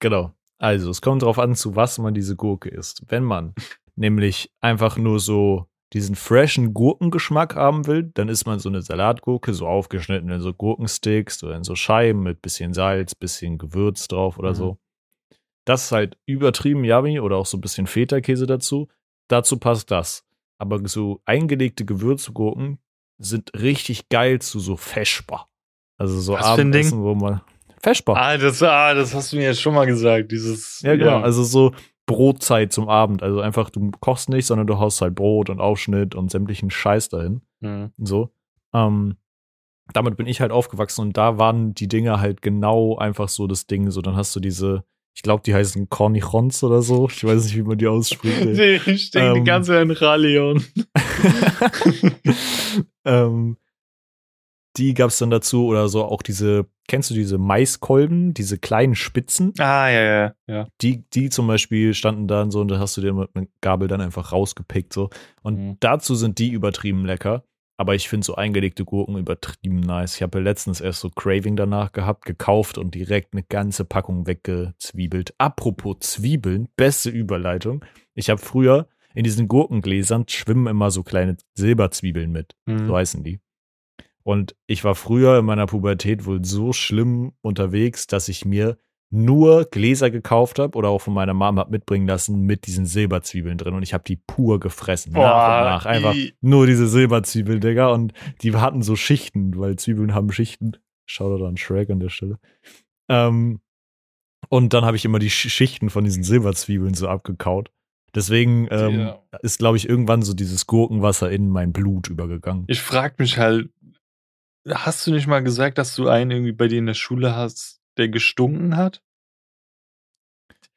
Genau. Also, es kommt darauf an, zu was man diese Gurke isst. Wenn man nämlich einfach nur so diesen freshen Gurkengeschmack haben will, dann isst man so eine Salatgurke, so aufgeschnitten in so Gurkensticks oder in so Scheiben mit bisschen Salz, bisschen Gewürz drauf oder Mhm. so. Das ist halt übertrieben yummy oder auch so ein bisschen Feta-Käse dazu. Dazu passt das. Aber so eingelegte Gewürzgurken sind richtig geil zu so Feschbar. Also so Was? Abendessen, wo man Feschbar. Ah, das, ah, das hast du mir jetzt schon mal gesagt. Dieses. Ja, genau. Also so Brotzeit zum Abend. Also einfach, du kochst nicht, sondern du haust halt Brot und Aufschnitt und sämtlichen Scheiß dahin. Mhm. So. Ähm, damit bin ich halt aufgewachsen und da waren die Dinge halt genau einfach so das Ding. So, dann hast du diese, ich glaube, die heißen Cornichons oder so. Ich weiß nicht, wie man die ausspricht. ey. Ich denke die Ähm. ganze Zeit an Raleon. ähm, die gab's dann dazu oder so auch diese, kennst du diese Maiskolben, diese kleinen Spitzen? Ah, ja, ja, ja. Die, die zum Beispiel standen dann so und da hast du dir mit einer Gabel dann einfach rausgepickt so. Und Mhm. dazu sind die übertrieben lecker. Aber ich finde so eingelegte Gurken übertrieben nice. Ich habe ja letztens erst so Craving danach gehabt, gekauft und direkt eine ganze Packung weggezwiebelt. Apropos Zwiebeln, beste Überleitung. Ich habe früher in diesen Gurkengläsern schwimmen immer so kleine Silberzwiebeln mit. Mhm. So heißen die. Und ich war früher in meiner Pubertät wohl so schlimm unterwegs, dass ich mir nur Gläser gekauft habe oder auch von meiner Mama hab mitbringen lassen mit diesen Silberzwiebeln drin und ich habe die pur gefressen. nach Boah, und nach. Einfach i- nur diese Silberzwiebeln, Digga. Und die hatten so Schichten, weil Zwiebeln haben Schichten. Shoutout an Shrek an der Stelle. Ähm, und dann habe ich immer die Sch- Schichten von diesen Silberzwiebeln so abgekaut. Deswegen ähm, Ja. ist, glaube ich, irgendwann so dieses Gurkenwasser in mein Blut übergegangen. Ich frag mich halt, hast du nicht mal gesagt, dass du einen irgendwie bei dir in der Schule hast, der gestunken hat?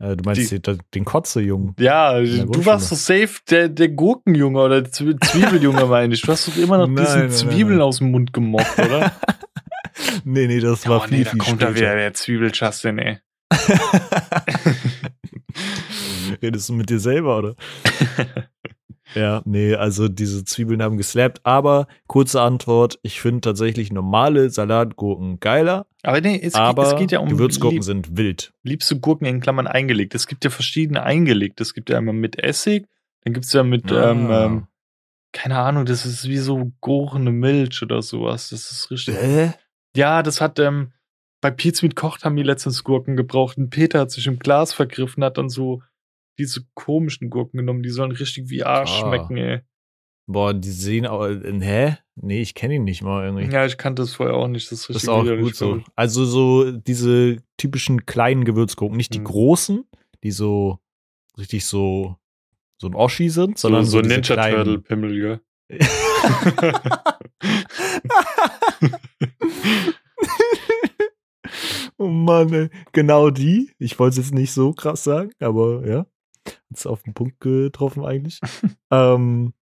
Äh, du meinst Die- den, den Kotze-Jungen. Ja, du warst so safe der, der Gurkenjunge oder Zwie- Zwiebeljunge, meine ich. Du hast doch immer noch Nein, diesen nein, Zwiebeln nein. aus dem Mund gemockt, oder? nee, nee, das war oh, viel, nee, da viel kommt da später. wieder der Zwiebelchastin, ey. Redest du mit dir selber, oder? Ja, nee, also diese Zwiebeln haben geslappt. Aber kurze Antwort, ich finde tatsächlich normale Salatgurken geiler, Aber nee, es, aber geht, es geht ja um Gewürzgurken sind wild. liebste Gurken in Klammern eingelegt. Es gibt ja verschiedene eingelegt. Es gibt ja einmal mit Essig, dann gibt es ja mit, ähm, Ah. ähm, keine Ahnung, das ist wie so gurende Milch oder sowas. Das ist richtig. Hä? Ja, das hat, ähm, bei Pizza mit Kocht haben die letztens Gurken gebraucht. Und Peter hat sich im Glas vergriffen, hat dann so diese komischen Gurken genommen. Die sollen richtig wie Arsch Ah. schmecken, ey. Boah, die sehen auch. äh, Hä? Nee, ich kenne ihn nicht mal irgendwie. Ja, ich kannte das vorher auch nicht. Das ist das richtig ist auch gut so. Also so diese typischen kleinen Gewürzgurken, nicht die Mhm. großen, die so richtig so so ein Oschi sind, So, sondern so, so, diese Ninja kleinen- Turtle Pimmel, gell? oh Mann, ey. genau die. Ich wollte es jetzt nicht so krass sagen, aber ja. Ist auf den Punkt getroffen eigentlich. ähm,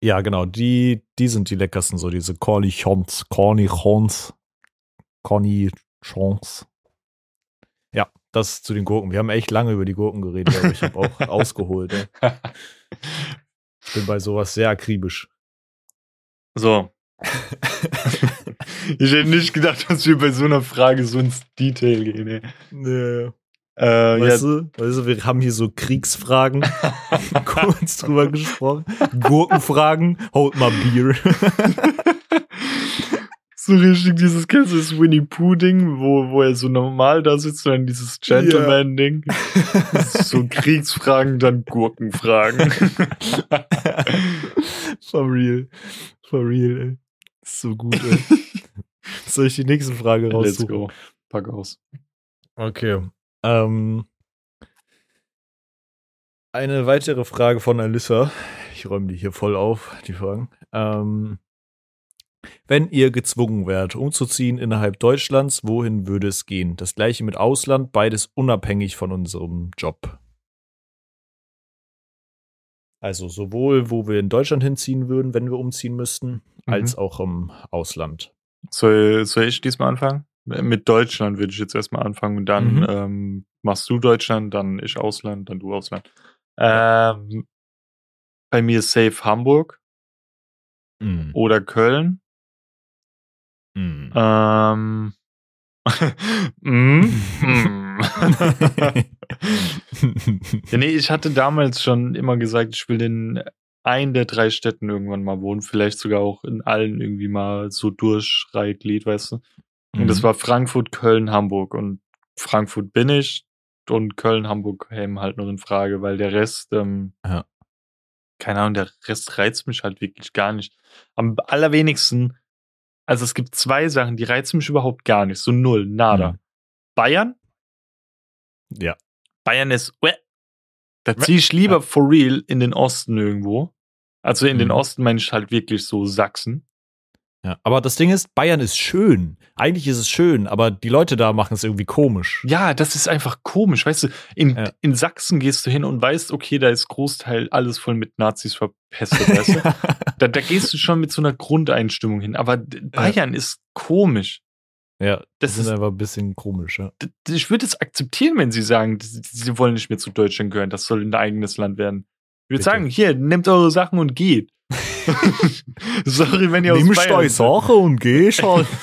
ja, genau, die, die sind die leckersten, so diese Cornichons, Cornichons, Cornichons. Ja, das zu den Gurken. Wir haben echt lange über die Gurken geredet, aber ich habe auch ausgeholt. Ey. Ich bin bei sowas sehr akribisch. So. ich hätte nicht gedacht, dass wir bei so einer Frage so ins Detail gehen, ey. Ja, Äh, Weißt, ja, du, weißt du, wir haben hier so Kriegsfragen kurz drüber gesprochen. Gurkenfragen, hold mal Bier. so richtig dieses, kennst du das Winnie Pooh Ding, wo, wo er so normal da sitzt und dann dieses Gentleman Ding. Das ist so Kriegsfragen, dann Gurkenfragen. For real. For real, ey. So gut, ey. Soll ich die nächste Frage Let's raussuchen? go. Pack aus. Okay. Ähm, eine weitere Frage von Alyssa. Ich räume die hier voll auf, die Fragen. Ähm, wenn ihr gezwungen wärt, umzuziehen innerhalb Deutschlands, wohin würde es gehen? Das gleiche mit Ausland, beides unabhängig von unserem Job. Also sowohl, wo wir in Deutschland hinziehen würden, wenn wir umziehen müssten, als auch im Ausland. Soll, soll ich diesmal anfangen? Mit Deutschland würde ich jetzt erstmal anfangen und dann Mhm. ähm, machst du Deutschland, dann ich Ausland, dann du Ausland. Ähm, bei mir ist safe Hamburg Mm. oder Köln. Mm. Ähm, mm, mm. ja, nee, ich hatte damals schon immer gesagt, ich will den ein der drei Städten irgendwann mal wohnen, vielleicht sogar auch in allen irgendwie mal so Durchschreiglied, weißt du. Und das Mhm. war Frankfurt, Köln, Hamburg. Und Frankfurt bin ich und Köln, Hamburg kämen halt noch in Frage, weil der Rest, ähm, Ja. keine Ahnung, der Rest reizt mich halt wirklich gar nicht. Am allerwenigsten, also es gibt zwei Sachen, die reizen mich überhaupt gar nicht. So null, nada. Mhm. Bayern, Ja. Bayern ist, uäh. da ziehe ich lieber Ja. for real in den Osten irgendwo. Also in den Mhm. Osten meine ich halt wirklich so Sachsen. Ja, aber das Ding ist, Bayern ist schön. Eigentlich ist es schön, aber die Leute da machen es irgendwie komisch. Ja, das ist einfach komisch, weißt du, in, Ja. in Sachsen gehst du hin und weißt, okay, da ist Großteil alles voll mit Nazis verpestet, weißt du? Da, da gehst du schon mit so einer Grundeinstimmung hin, aber Bayern ist komisch. ja, Das das ist- einfach ein bisschen komisch, ja. Ich würde es akzeptieren, wenn sie sagen, sie wollen nicht mehr zu Deutschland gehören, das soll ein eigenes Land werden. Ich würde sagen, hier, nehmt eure Sachen und geht. Sorry, wenn ihr aus Nimm Bayern deine. Sache und geh schon.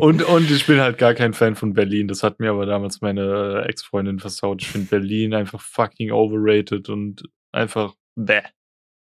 Und, und ich bin halt gar kein Fan von Berlin. Das hat mir aber damals meine Ex-Freundin versaut. Ich finde Berlin einfach fucking overrated und einfach bäh.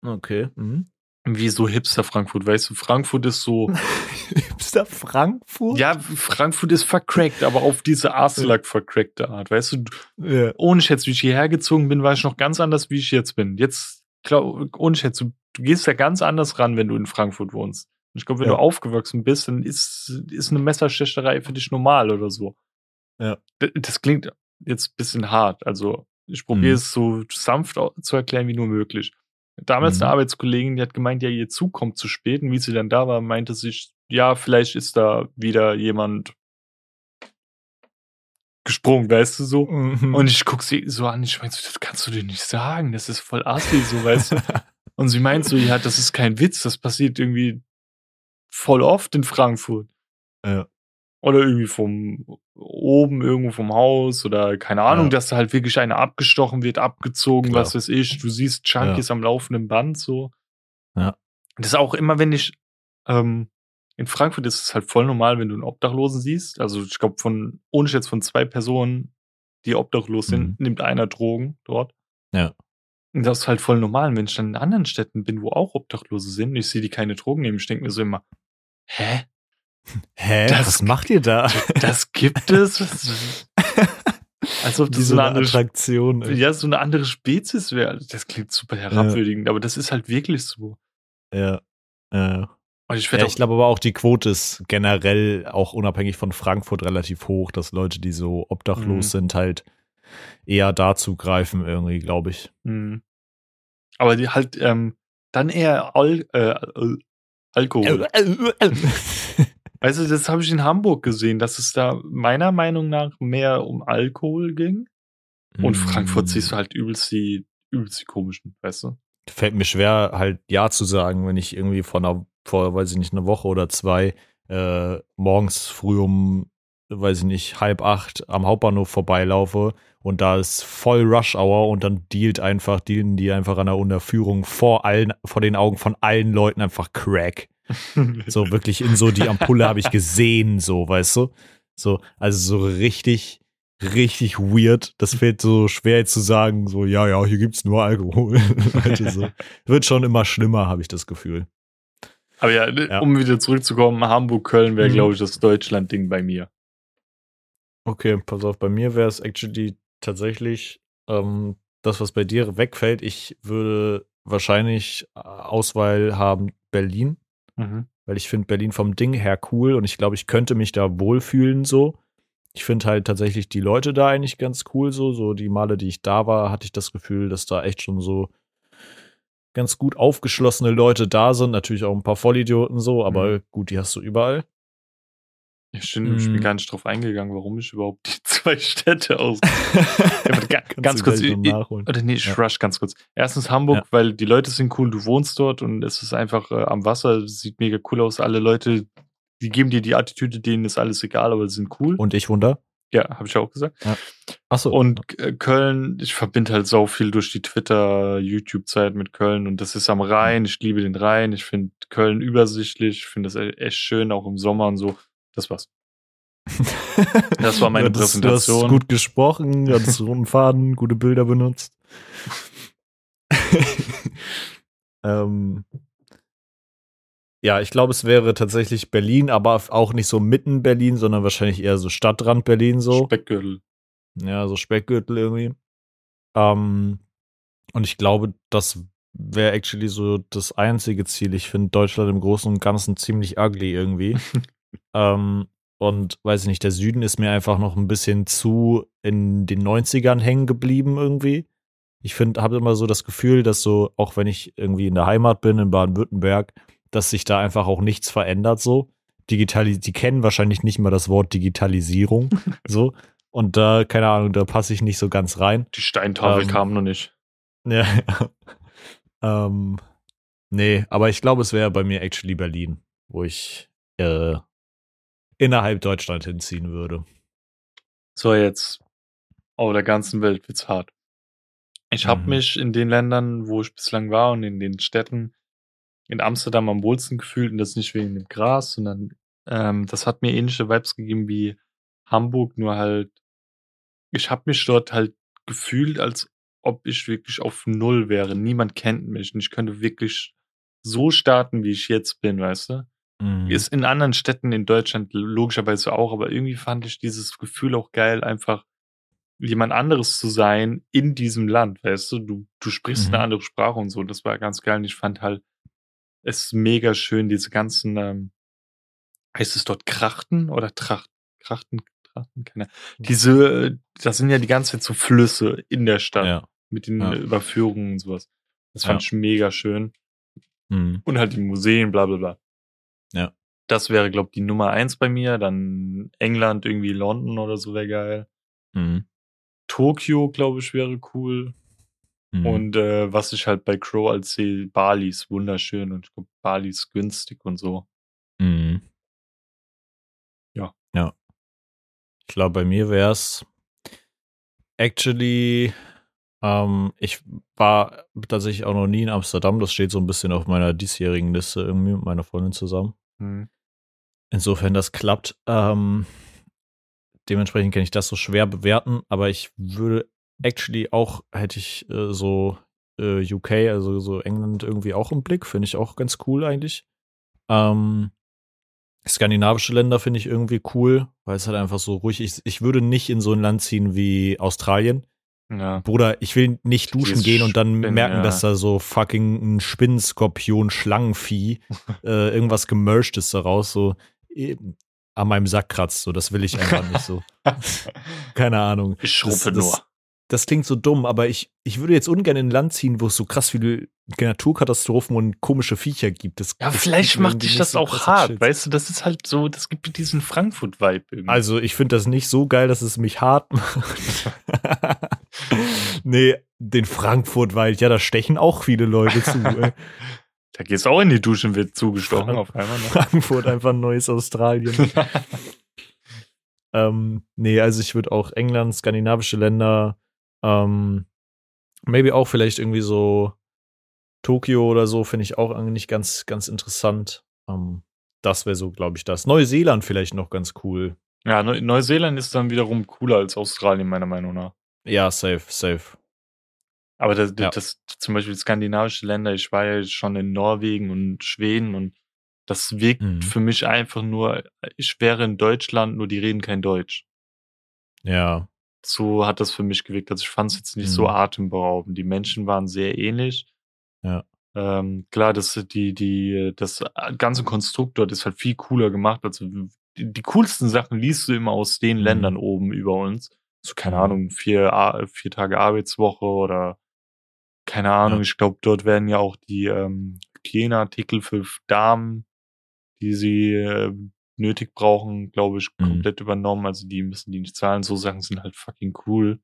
okay. Mhm. Wie so Hipster Frankfurt, weißt du? Frankfurt ist so, Hipster Frankfurt? ja, Frankfurt ist vercrackt, aber auf diese Arschlack vercrackte Art, weißt du? Ja. Ohne Schätz, wie ich hierher gezogen bin, war ich noch ganz anders, wie ich jetzt bin. Jetzt, glaub, ohne Schätz, du, du gehst ja ganz anders ran, wenn du in Frankfurt wohnst. Ich glaube, wenn Ja. du aufgewachsen bist, dann ist, ist eine Messerstecherei für dich normal oder so. Ja. Das klingt jetzt ein bisschen hart. Also, ich probiere Mhm. es so sanft zu erklären wie nur möglich. Damals Mhm. eine Arbeitskollegin, die hat gemeint, ja, ihr Zug kommt zu spät. Und wie sie dann da war, meinte sich, ja, vielleicht ist da wieder jemand gesprungen, weißt du so. Mhm. Und ich guck sie so an, ich meine, so, das kannst du dir nicht sagen, das ist voll assi, so, weißt du. Und sie meint so, ja, das ist kein Witz, das passiert irgendwie voll oft in Frankfurt. Ja. Oder irgendwie vom oben irgendwo vom Haus oder keine Ahnung, Ja. dass da halt wirklich einer abgestochen wird, abgezogen, Klar. was weiß ich. Du siehst Junkies am laufenden Band so. Ja. Das ist auch immer, wenn ich ähm, in Frankfurt ist es halt voll normal, wenn du einen Obdachlosen siehst. Also ich glaube von ohne jetzt von zwei Personen, die obdachlos sind, Mhm. nimmt einer Drogen dort. Ja. Und das ist halt voll normal. Und wenn ich dann in anderen Städten bin, wo auch Obdachlose sind, und ich sehe die keine Drogen nehmen, ich denke mir so immer, hä? Hä? Das- Was macht ihr da? Das gibt es? Als ob das so so eine eine andere, Attraktion. ey. ja, so eine andere Spezies wäre. Das klingt super herabwürdigend, aber das ist halt wirklich so. Ja. ja. Ich Ja, ich glaube aber auch, die Quote ist generell auch unabhängig von Frankfurt relativ hoch, dass Leute, die so obdachlos Mhm. sind, halt eher dazu greifen, irgendwie, glaube ich. Mhm. Aber die halt ähm, dann eher Al äh, Al Alkohol. Also das habe ich in Hamburg gesehen, dass es da meiner Meinung nach mehr um Alkohol ging. Und Frankfurt siehst du halt übelst die, übelst die komischen, weißt du? Fällt mir schwer, halt Ja zu sagen, wenn ich irgendwie vor einer, vor, weiß ich nicht, eine Woche oder zwei äh, morgens früh um, weiß ich nicht, halb acht am Hauptbahnhof vorbeilaufe und da ist voll Rush Hour und dann dealt einfach, dealen die einfach an der Unterführung vor allen, vor den Augen von allen Leuten einfach Crack. So wirklich in so die Ampulle habe ich gesehen, so, weißt du? So, also so richtig, richtig weird. Das fällt so schwer zu sagen, so, ja, ja, hier gibt's nur Alkohol. Leute, so. Wird schon immer schlimmer, habe ich das Gefühl. Aber ja, Ja. um wieder zurückzukommen, Hamburg-Köln wäre, Mhm. glaube ich, das Deutschland-Ding bei mir. Okay, pass auf, bei mir wäre es actually tatsächlich ähm, das, was bei dir wegfällt. Ich würde wahrscheinlich äh, Auswahl haben Berlin. Mhm. weil ich finde Berlin vom Ding her cool und ich glaube, ich könnte mich da wohlfühlen so. Ich finde halt tatsächlich die Leute da eigentlich ganz cool so. So die Male, die ich da war, hatte ich das Gefühl, dass da echt schon so ganz gut aufgeschlossene Leute da sind. Natürlich auch ein paar Vollidioten so, aber gut, die hast du überall. Ja, stimmt, ich bin Mhm. gar nicht drauf eingegangen, warum ich überhaupt die zwei Städte aus. Ja, ganz kurz, ich-. Oder nee, ich Ja. rush ganz kurz. Erstens Hamburg, Ja. weil die Leute sind cool, du wohnst dort und es ist einfach äh, am Wasser, sieht mega cool aus. Alle Leute, die geben dir die Attitüde, denen ist alles egal, aber sie sind cool. Und ich wunder. Ja, habe ich auch gesagt. Achso. Und äh, Köln, ich verbinde halt so viel durch die Twitter, YouTube-Zeit mit Köln und das ist am Rhein. Ich liebe den Rhein. Ich finde Köln übersichtlich. Ich finde das e- echt schön, auch im Sommer und so. Das war's. Das war meine Du hast- Du Präsentation. hast gut gesprochen, du hattest roten Faden, gute Bilder benutzt. ähm, ja, ich glaube, es wäre tatsächlich Berlin, aber auch nicht so mitten Berlin, sondern wahrscheinlich eher so Stadtrand Berlin so. Speckgürtel. Ja, so Speckgürtel irgendwie. Ähm, und ich glaube, das wäre actually so das einzige Ziel. Ich finde Deutschland im Großen und Ganzen ziemlich ugly irgendwie. ähm, und weiß ich nicht, der Süden ist mir einfach noch ein bisschen zu in den 90ern hängen geblieben irgendwie. Ich finde, habe immer so das Gefühl, dass so, auch wenn ich irgendwie in der Heimat bin, in Baden-Württemberg, dass sich da einfach auch nichts verändert so. Digitalis die kennen wahrscheinlich nicht mal das Wort Digitalisierung so. Und da, keine Ahnung, da passe ich nicht so ganz rein. Die Steintafel Ähm, kam noch nicht. Ja. ähm, nee, aber ich glaube, es wäre bei mir actually Berlin, wo ich äh, innerhalb Deutschland hinziehen würde. So, jetzt auf der ganzen Welt wird's hart. Ich habe Mhm. mich in den Ländern, wo ich bislang war und in den Städten in Amsterdam am wohlsten gefühlt und das nicht wegen dem Gras, sondern ähm, das hat mir ähnliche Vibes gegeben wie Hamburg, nur halt ich habe mich dort halt gefühlt, als ob ich wirklich auf Null wäre. Niemand kennt mich und ich könnte wirklich so starten, wie ich jetzt bin, weißt du? Mhm. Ist in anderen Städten in Deutschland logischerweise auch, aber irgendwie fand ich dieses Gefühl auch geil, einfach jemand anderes zu sein in diesem Land, weißt du? Du, du sprichst Mhm. eine andere Sprache und so. Das war ganz geil. Und ich fand halt es mega schön, diese ganzen, ähm, heißt es dort Krachten oder Tracht, Krachten, Trachten, keine Diese, äh, das sind ja die ganze Zeit so Flüsse in der Stadt ja. mit den Ja. Überführungen und sowas. Das fand Ja. ich mega schön. Mhm. Und halt die Museen, bla bla bla. Ja. Das wäre, glaube ich, die Nummer eins bei mir. Dann England, irgendwie London oder so wäre geil. Mhm. Tokio, glaube ich, wäre cool. Mhm. Und äh, was ich halt bei Crow als sehe, Bali ist wunderschön und Bali ist günstig und so. Mhm. Ja. Ja. Ich glaube, bei mir wäre es actually, ähm, ich war tatsächlich auch noch nie in Amsterdam. Das steht so ein bisschen auf meiner diesjährigen Liste irgendwie mit meiner Freundin zusammen. Hm. Insofern das klappt. Ähm, dementsprechend kann ich das so schwer bewerten, aber ich würde actually auch, hätte ich äh, so äh, UK, also so England irgendwie auch im Blick, finde ich auch ganz cool eigentlich. Ähm, skandinavische Länder finde ich irgendwie cool, weil es halt einfach so ruhig ist. Ich würde nicht in so ein Land ziehen wie Australien. Ja. Bruder, ich will nicht duschen Dieses gehen und dann Spinnen, merken, ja. dass da so fucking ein Spinnenskorpion, Schlangenvieh, äh, irgendwas gemerged ist daraus, so eben an meinem Sack kratzt. So, das will ich einfach nicht so. Keine Ahnung. ich schruppe das, nur. Das, klingt so dumm, aber ich, ich würde jetzt ungern in ein Land ziehen, wo es so krass viele Naturkatastrophen und komische Viecher gibt. Das, Ja, das vielleicht mir macht dich das so auch hart, Shit. weißt du? Das ist halt so, das gibt dir diesen Frankfurt-Vibe irgendwie. Also, ich finde das nicht so geil, dass es mich hart macht. nee, den Frankfurt-Wald, ja, da stechen auch viele Leute zu. Ey. da gehst du auch in die Dusche und wird zugestochen auf einmal. Ne? Frankfurt einfach ein neues Australien. ähm, nee, also ich würde auch England, skandinavische Länder, ähm, maybe auch vielleicht irgendwie so Tokio oder so, finde ich auch eigentlich ganz, ganz interessant. Ähm, das wäre so, glaube ich, das. Neuseeland vielleicht noch ganz cool. ja, Neu Neuseeland ist dann wiederum cooler als Australien, meiner Meinung nach. Ja, safe, safe. Aber das, Ja. das zum Beispiel skandinavische Länder, ich war ja schon in Norwegen und Schweden und das wirkt Mhm. für mich einfach nur, ich wäre in Deutschland, nur die reden kein Deutsch. Ja. So hat das für mich gewirkt. Also ich fand es jetzt nicht so Mhm. atemberaubend. Die Menschen waren sehr ähnlich. Ja. Ähm, klar, das, die, die, das ganze Konstrukt dort ist halt viel cooler gemacht. Also die, die coolsten Sachen liest du immer aus den Mhm. Ländern oben über uns. So, keine Mhm. Ahnung, vier, A- vier Tage Arbeitswoche oder keine Ahnung. Ja. Ich glaube, dort werden ja auch die ähm, Hygieneartikel für Damen, die sie äh, nötig brauchen, glaube ich, Mhm. komplett übernommen. Also die müssen die nicht zahlen. So Sachen sind halt fucking cool.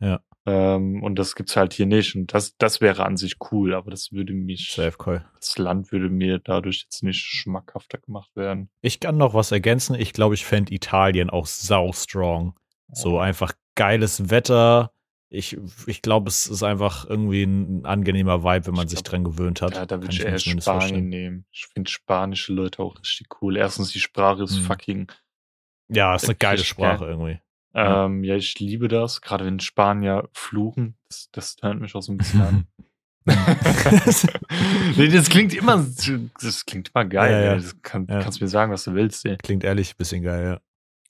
Ja. Ähm, und das gibt's halt hier nicht. Und das, das wäre an sich cool, aber das würde mich, Safe call. das Land würde mir dadurch jetzt nicht schmackhafter gemacht werden. Ich kann noch was ergänzen. Ich glaube, ich fände Italien auch sau strong. So einfach geiles Wetter. Ich, ich glaube, es ist einfach irgendwie ein angenehmer Vibe, wenn man Ich sich glaub, dran gewöhnt hat. Ja, da würde ich eher Spanien vorstellen. nehmen. Ich finde spanische Leute auch richtig cool. Erstens, die Sprache ist Mhm. fucking Ja, ist eine geile Richtig Sprache geil. irgendwie. Ja. Ähm, ja, ich liebe das, gerade wenn Spanier fluchen. Das, das tönt mich auch so ein bisschen an. nee, das klingt immer, das klingt immer geil. Ja, ja. Das kann, Ja. Kannst mir sagen, was du willst. Ey. Klingt ehrlich ein bisschen geil,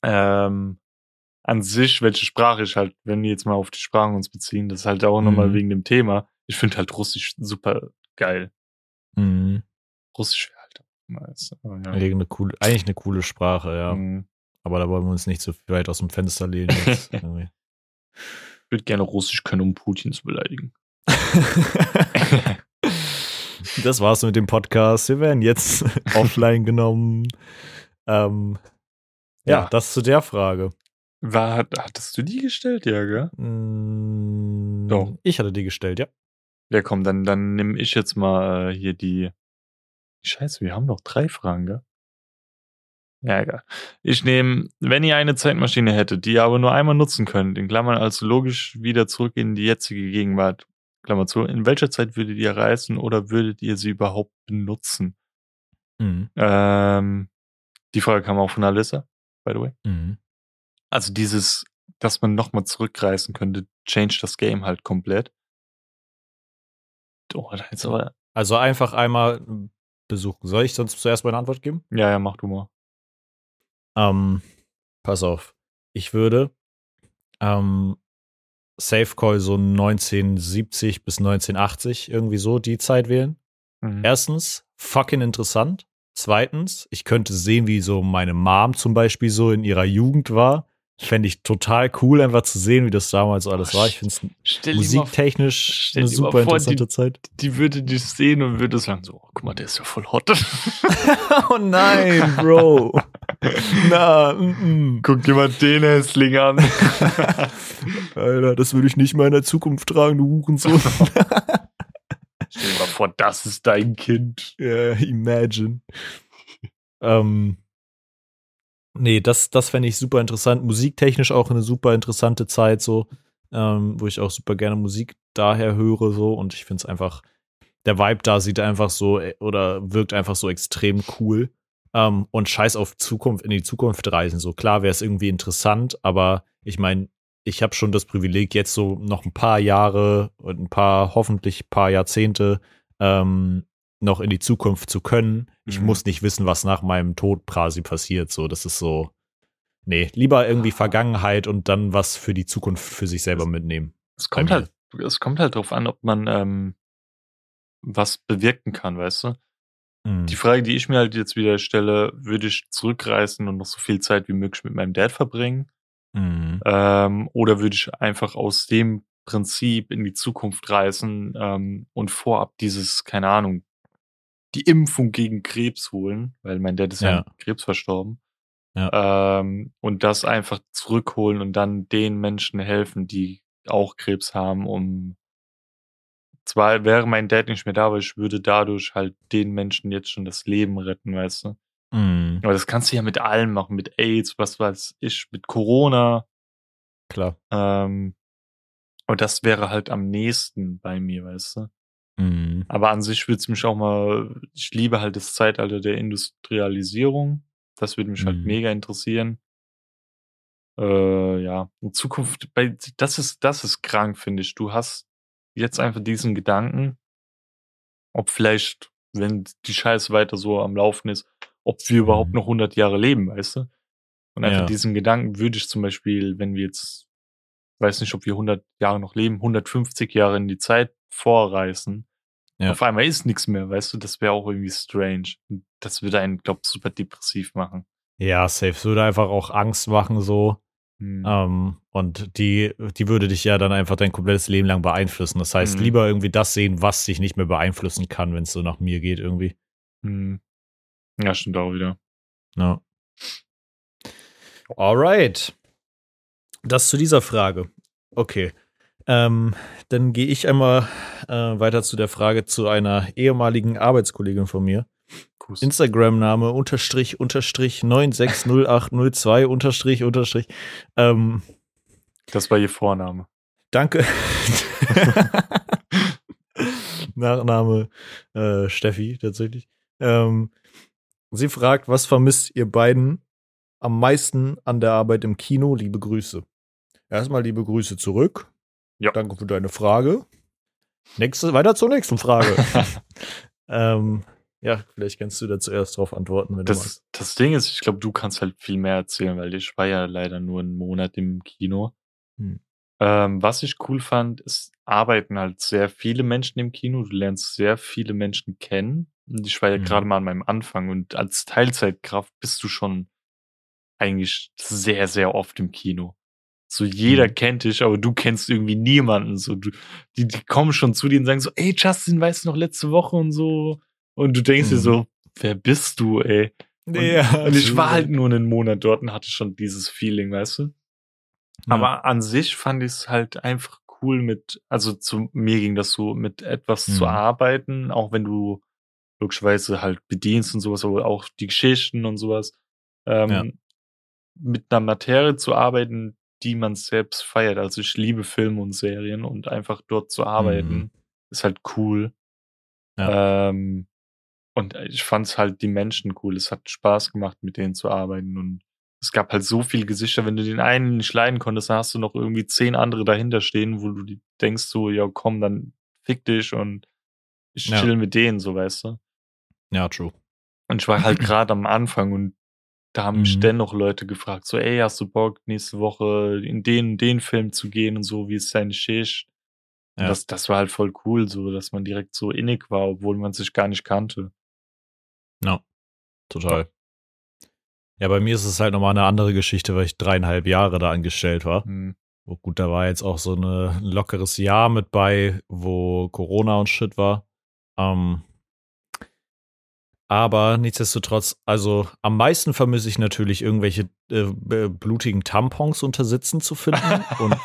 ja. Ähm, an sich, welche Sprache ich halt, wenn wir jetzt mal auf die Sprachen uns beziehen, das ist halt auch nochmal Mhm. wegen dem Thema. Ich finde halt Russisch super geil. Mhm. Russisch wäre halt auch nice. Aber ja. Eigentlich eine coole, eigentlich eine coole Sprache, ja. Mhm. Aber da wollen wir uns nicht so weit aus dem Fenster lehnen. Jetzt. Ich würde gerne Russisch können, um Putin zu beleidigen. das war's mit dem Podcast. Wir werden jetzt offline genommen. Ähm, ja, Ja. das zu der Frage. War, hat- hattest du die gestellt, ja, gell? Mm, Doch. Ich hatte die gestellt, ja. Ja, komm, dann, dann nehme ich jetzt mal äh, hier die. Scheiße, wir haben noch drei Fragen, gell? Ja, egal. Ich nehme, wenn ihr eine Zeitmaschine hättet, die ihr aber nur einmal nutzen könnt, in Klammern also logisch wieder zurück in die jetzige Gegenwart, Klammer zu, in welcher Zeit würdet ihr reisen oder würdet ihr sie überhaupt benutzen? Mhm. Ähm, die Frage kam auch von Alyssa, by the way. Mhm. Also dieses, dass man nochmal zurückreisen könnte, change das Game halt komplett. Oh, da jetzt aber. Also einfach einmal besuchen. Soll ich sonst zuerst meine Antwort geben? Ja, ja, mach du mal. Ähm, pass auf. Ich würde ähm, Safe Call so 1970 bis 1980 irgendwie so die Zeit wählen. Mhm. Erstens, fucking interessant. Zweitens, ich könnte sehen, wie so meine Mom zum Beispiel so in ihrer Jugend war. Fände ich total cool, einfach zu sehen, wie das damals alles war. Ich finde es mal musiktechnisch stell eine mal super vor, interessante Zeit. die würde dich sehen und würde sagen so, oh, guck mal, der ist ja voll hot. oh nein, Bro. Na, mm, mm. Guck dir mal den Hässling an. Alter, das würde ich nicht mal in der Zukunft tragen, du Hurensohn. Stell dir mal vor, das ist dein Kind. Ja, imagine. ähm, nee, das, das fände ich super interessant. Musiktechnisch auch eine super interessante Zeit, so, ähm, wo ich auch super gerne Musik daher höre, so. Und ich finde es einfach, der Vibe da sieht einfach so äh, oder wirkt einfach so extrem cool. Ähm, und scheiß auf Zukunft, in die Zukunft reisen. So klar wäre es irgendwie interessant, aber ich meine, ich habe schon das Privileg, jetzt so noch ein paar Jahre und ein paar, hoffentlich paar Jahrzehnte ähm, noch in die Zukunft zu können. Ich Mhm. muss nicht wissen, was nach meinem Tod quasi passiert. So, das ist so. Nee, lieber irgendwie Vergangenheit und dann was für die Zukunft für sich selber mitnehmen. Es kommt halt, es kommt halt drauf an, ob man ähm, was bewirken kann, weißt du? Mhm. Die Frage, die ich mir halt jetzt wieder stelle, würde ich zurückreisen und noch so viel Zeit wie möglich mit meinem Dad verbringen? Mhm. Ähm, oder würde ich einfach aus dem Prinzip in die Zukunft reisen ähm, und vorab dieses, keine Ahnung, die Impfung gegen Krebs holen, weil mein Dad ist ja, an Krebs verstorben. Ja. Ähm, und das einfach zurückholen und dann den Menschen helfen, die auch Krebs haben, um zwar wäre mein Dad nicht mehr da, aber ich würde dadurch halt den Menschen jetzt schon das Leben retten, weißt du? Mhm. Aber das kannst du ja mit allem machen, mit AIDS, was weiß ich, mit Corona. Klar. Ähm, und das wäre halt am nächsten bei mir, weißt du? Mhm. Aber an sich würde es mich auch mal, ich liebe halt das Zeitalter der Industrialisierung. Das würde mich halt Mhm. mega interessieren. Äh, ja, in Zukunft, bei, das ist, das ist krank, finde ich. Du hast jetzt einfach diesen Gedanken, ob vielleicht, wenn die Scheiße weiter so am Laufen ist, ob wir überhaupt Mhm. noch 100 Jahre leben, weißt du? Und einfach Ja. diesen Gedanken würde ich zum Beispiel, wenn wir jetzt, weiß nicht, ob wir 100 Jahre noch leben, 150 Jahre in die Zeit vorreisen. Ja. Auf einmal ist nichts mehr, weißt du? Das wäre auch irgendwie strange. Das würde einen, glaub super depressiv machen. Ja, safe. Es würde einfach auch Angst machen, so. Hm. Ähm, und die, die würde dich ja dann einfach dein komplettes Leben lang beeinflussen. Das heißt, Mhm. lieber irgendwie das sehen, was dich nicht mehr beeinflussen kann, wenn es so nach mir geht, irgendwie. Hm. Ja, stimmt auch wieder. Ja. Alright. Das zu dieser Frage. Okay. Ähm, dann gehe ich einmal äh, weiter zu der Frage zu einer ehemaligen Arbeitskollegin von mir. Instagram-Name unterstrich unterstrich 960802 unterstrich unterstrich. Ähm, Das war ihr Vorname. danke. Nachname äh, Steffi tatsächlich. Ähm, sie fragt, was vermisst ihr beiden am meisten an der Arbeit im Kino? Liebe Grüße. Erstmal liebe Grüße zurück. Ja. Danke für deine Frage. Nächste, weiter zur nächsten Frage. ähm, ja, vielleicht kannst du da zuerst drauf antworten, wenn das, du magst. Das Ding ist, ich glaube, du kannst halt viel mehr erzählen, weil ich war ja leider nur einen Monat im Kino. Hm. Ähm, was ich cool fand, ist, arbeiten halt sehr viele Menschen im Kino. Du lernst sehr viele Menschen kennen. Und ich war ja hm. gerade mal an meinem Anfang und als Teilzeitkraft bist du schon eigentlich sehr, sehr oft im Kino. So jeder mhm. kennt dich, aber du kennst irgendwie niemanden. So du, die, die kommen schon zu dir und sagen so, ey Justin, weißt du noch letzte Woche und so. Und du denkst mhm. dir so, wer bist du, ey? Und, ja, und ich war halt nur einen Monat dort und hatte schon dieses Feeling, weißt du? Ja. Aber an sich fand ich es halt einfach cool mit, also zu mir ging das so, mit etwas mhm. zu arbeiten, auch wenn du logischerweise halt bedienst und sowas, aber auch die Geschichten und sowas. Ähm, ja. Mit einer Materie zu arbeiten, die man selbst feiert. Also ich liebe Filme und Serien und einfach dort zu arbeiten mhm. ist halt cool. Ja. Ähm, und ich fand es halt die Menschen cool. Es hat Spaß gemacht, mit denen zu arbeiten. Und es gab halt so viele Gesichter. Wenn du den einen nicht leiden konntest, dann hast du noch irgendwie zehn andere dahinter stehen, wo du denkst so, ja komm, dann fick dich und ich chill ja. mit denen, so weißt du. Ja, true. Und ich war halt gerade am Anfang und da haben mich mhm. dennoch Leute gefragt, so, ey, hast du Bock, nächste Woche in den, den Film zu gehen und so, wie ist deine Schicht? Ja. Das, das war halt voll cool, so, dass man direkt so innig war, obwohl man sich gar nicht kannte. Ja, total. Ja, bei mir ist es halt nochmal eine andere Geschichte, weil ich dreieinhalb Jahre da angestellt war. Mhm. Oh, gut, da war jetzt auch so eine, ein lockeres Jahr mit bei, wo Corona und Shit war. Ähm, aber nichtsdestotrotz, also am meisten vermisse ich natürlich irgendwelche äh, blutigen Tampons unter Sitzen zu finden und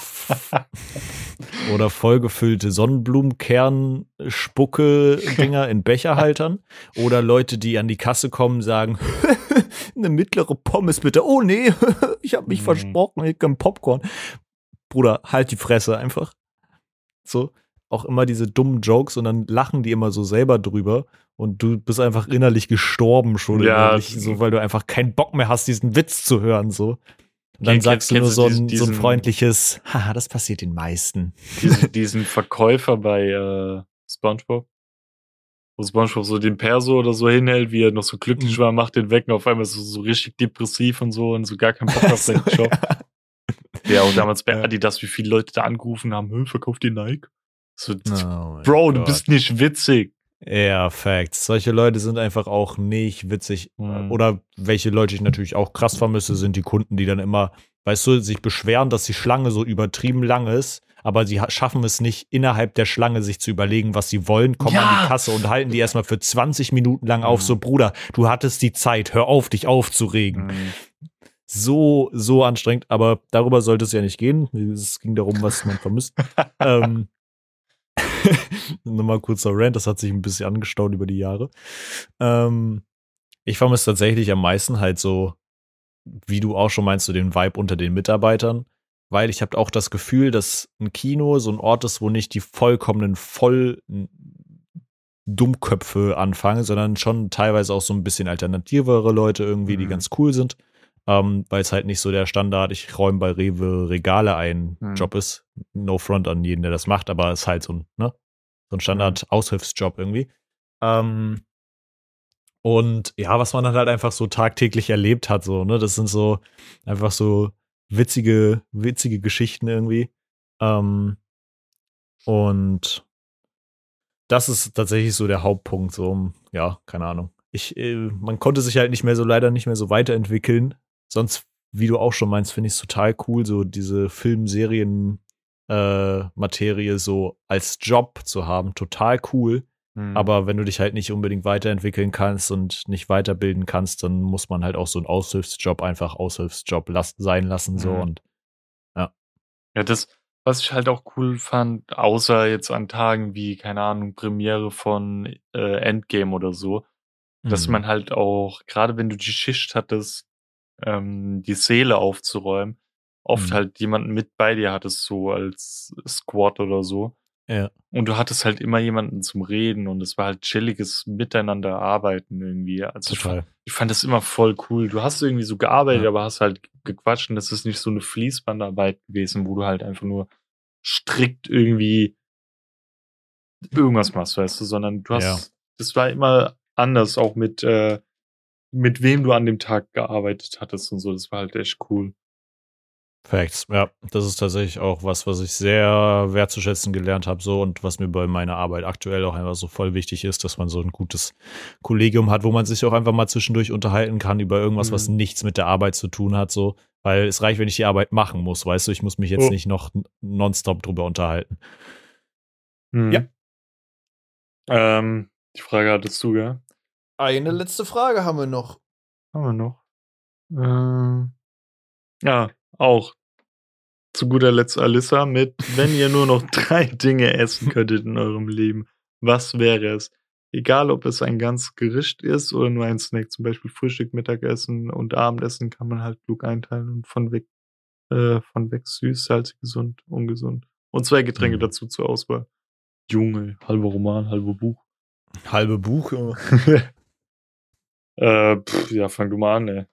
oder vollgefüllte Sonnenblumenkern-Spucke-Dinger in Becherhaltern oder Leute, die an die Kasse kommen, sagen, eine mittlere Pommes bitte. Oh nee, ich habe mich mhm. versprochen, ich kann Popcorn. Bruder, halt die Fresse einfach. So auch immer diese dummen Jokes und dann lachen die immer so selber drüber und du bist einfach innerlich gestorben schon ja. innerlich, so weil du einfach keinen Bock mehr hast, diesen Witz zu hören so. Und dann sagst du nur so ein, diesen, so ein freundliches, haha, das passiert den meisten. Diesen, diesen Verkäufer bei äh, SpongeBob, wo SpongeBob so den Perso oder so hinhält, wie er noch so glücklich mhm. war, macht den weg und auf einmal so, so richtig depressiv und so und so gar keinen Bock auf seinen Job. ja, und damals bei Adidas, wie viele Leute da angerufen haben, verkauft die Nike? So, oh Bro, du bist nicht witzig. Ja, Facts. Solche Leute sind einfach auch nicht witzig. Mhm. Oder welche Leute ich natürlich auch krass vermisse, sind die Kunden, die dann immer, weißt du, sich beschweren, dass die Schlange so übertrieben lang ist, aber sie schaffen es nicht, innerhalb der Schlange sich zu überlegen, was sie wollen, kommen ja. an die Kasse und halten die erstmal für 20 Minuten lang mhm. auf. So, Bruder, du hattest die Zeit, hör auf, dich aufzuregen. Mhm. So, so anstrengend, aber darüber sollte es ja nicht gehen. Es ging darum, was man vermisst. ähm, Nochmal kurzer Rant, das hat sich ein bisschen angestaut über die Jahre. Ähm, ich vermisse tatsächlich am meisten halt so, wie du auch schon meinst, so den Vibe unter den Mitarbeitern, weil ich habe auch das Gefühl, dass ein Kino so ein Ort ist, wo nicht die vollkommenen voll Dummköpfe anfangen, sondern schon teilweise auch so ein bisschen alternativere Leute irgendwie, mhm. die ganz cool sind ähm, weil es halt nicht so der Standard, ich räume bei Rewe Regale ein mhm. Job ist. No front an jeden, der das macht, aber es ist halt so ein, ne? So ein Standard-Aushilfsjob irgendwie. Ähm, und ja, was man dann halt einfach so tagtäglich erlebt hat, so, ne? Das sind so einfach so witzige, witzige Geschichten irgendwie. Ähm, und das ist tatsächlich so der Hauptpunkt, so, ja, keine Ahnung. Ich, äh, man konnte sich halt nicht mehr so leider nicht mehr so weiterentwickeln, sonst, wie du auch schon meinst, finde ich es total cool, so diese Filmserien äh, Materie so als Job zu haben, total cool. Mhm. Aber wenn du dich halt nicht unbedingt weiterentwickeln kannst und nicht weiterbilden kannst, dann muss man halt auch so einen Aushilfsjob einfach Aushilfsjob las sein lassen, so mhm. und ja. Ja, das, was ich halt auch cool fand, außer jetzt an Tagen wie, keine Ahnung, Premiere von äh, Endgame oder so, mhm. dass man halt auch, gerade wenn du die Schicht hattest, ähm, die Seele aufzuräumen, oft mhm. halt jemanden mit bei dir hattest, so als Squad oder so. Ja. Und du hattest halt immer jemanden zum Reden und es war halt chilliges Miteinander arbeiten irgendwie. Also Total. Ich, ich fand das immer voll cool. Du hast irgendwie so gearbeitet, ja. aber hast halt gequatscht und das ist nicht so eine Fließbandarbeit gewesen, wo du halt einfach nur strikt irgendwie irgendwas machst, weißt du, sondern du hast, Ja. das war immer anders, auch mit, äh, mit wem du an dem Tag gearbeitet hattest und so. Das war halt echt cool. Facts. Ja, das ist tatsächlich auch was, was ich sehr wertzuschätzen gelernt habe, so und was mir bei meiner Arbeit aktuell auch einfach so voll wichtig ist, dass man so ein gutes Kollegium hat, wo man sich auch einfach mal zwischendurch unterhalten kann über irgendwas, was Mhm. nichts mit der Arbeit zu tun hat, so. Weil es reicht, wenn ich die Arbeit machen muss, weißt du, ich muss mich jetzt Oh. nicht noch nonstop drüber unterhalten. Mhm. Ja. Ähm, die Frage hattest du, ja? Eine letzte Frage haben wir noch. Haben wir noch? Ähm, ja, auch. Zu guter Letzt Alissa mit, wenn ihr nur noch drei Dinge essen könntet in eurem Leben, was wäre es? Egal, ob es ein ganz Gericht ist oder nur ein Snack, zum Beispiel Frühstück, Mittagessen und Abendessen kann man halt klug einteilen und von weg, äh, von weg süß, salzig, gesund, ungesund. Und zwei Getränke Mhm. dazu zur Auswahl. Junge, halber Roman, halber Buch. Halbe Buch. äh, pff, ja, fang du mal an, ey.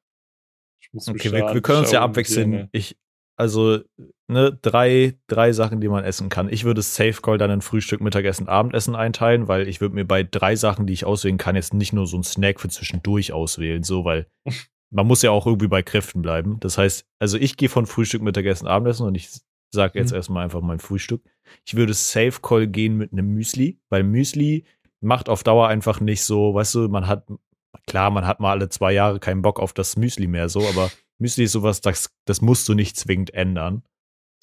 Ich muss Okay, wir, wir können uns ja abwechseln. gerne. Ich, also, ne, drei, drei Sachen, die man essen kann. Ich würde Safe Call dann in Frühstück, Mittagessen, Abendessen einteilen, weil ich würde mir bei drei Sachen, die ich auswählen kann, jetzt nicht nur so einen Snack für zwischendurch auswählen, so, weil man muss ja auch irgendwie bei Kräften bleiben. Das heißt, also ich gehe von Frühstück, Mittagessen, Abendessen und ich sage jetzt Mhm. erstmal einfach mein Frühstück. Ich würde Safe Call gehen mit einem Müsli, weil Müsli macht auf Dauer einfach nicht so, weißt du, man hat, klar, man hat mal alle zwei Jahre keinen Bock auf das Müsli mehr so, aber Müsli ist sowas, das, das musst du nicht zwingend ändern.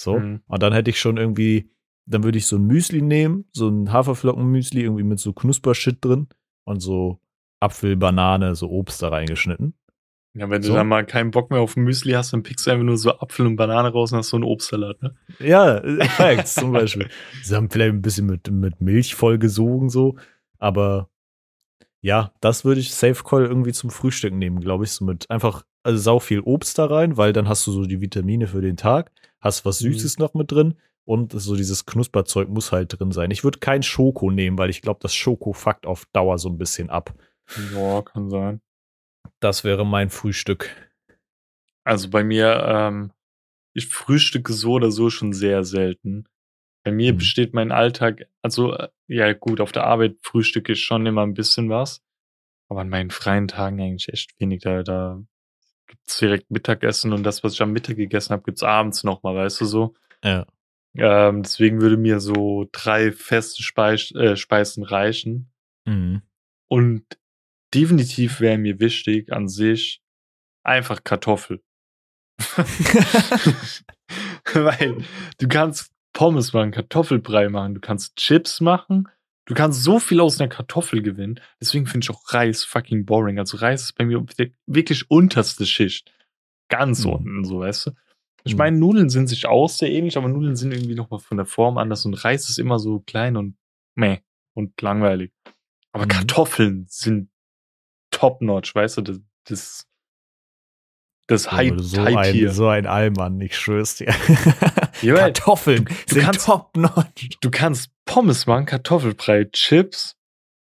So. Mhm. Und dann hätte ich schon irgendwie, dann würde ich so ein Müsli nehmen, so ein Haferflockenmüsli irgendwie mit so Knuspershit drin und so Apfel, Banane, so Obst da reingeschnitten. Ja, wenn So. du dann mal keinen Bock mehr auf Müsli hast, dann pickst du einfach nur so Apfel und Banane raus und hast so einen Obstsalat, ne? Ja, äh, Facts zum Beispiel. Sie haben vielleicht ein bisschen mit, mit Milch vollgesogen so, aber ja, das würde ich Safe Call irgendwie zum Frühstück nehmen, glaube ich, so mit einfach also sau viel Obst da rein, weil dann hast du so die Vitamine für den Tag, hast was Mhm. Süßes noch mit drin und so dieses Knusperzeug muss halt drin sein. Ich würde kein Schoko nehmen, weil ich glaube, das Schoko fuckt auf Dauer so ein bisschen ab. Ja, kann sein. Das wäre mein Frühstück. Also bei mir, ähm, ich frühstücke so oder so schon sehr selten. Bei mir Mhm. besteht mein Alltag, also äh, ja gut, auf der Arbeit frühstücke ich schon immer ein bisschen was, aber an meinen freien Tagen eigentlich echt wenig. Da, da gibt's direkt Mittagessen und das, was ich am Mittag gegessen habe, gibt's abends noch mal, weißt du so. Ja. Ähm, deswegen würde mir so drei feste Speis äh, Speisen reichen. Mhm. Und definitiv wäre mir wichtig an sich einfach Kartoffel. Weil du kannst Pommes machen, Kartoffelbrei machen, du kannst Chips machen, du kannst so viel aus einer Kartoffel gewinnen. Deswegen finde ich auch Reis fucking boring. Also Reis ist bei mir wir- wirklich unterste Schicht. Ganz Mhm. unten, so weißt du. Ich Mhm. meine, Nudeln sind sich auch sehr ähnlich, aber Nudeln sind irgendwie nochmal von der Form anders und Reis ist immer so klein und meh und langweilig. Aber Mhm. Kartoffeln sind top-notch, weißt du, das, das, das Hype, so, Hype ein, hier. so ein Allmann, ich schwör's dir. Ja, Kartoffeln du sind kannst- top notch. Du kannst Pommes machen, Kartoffelbrei, Chips.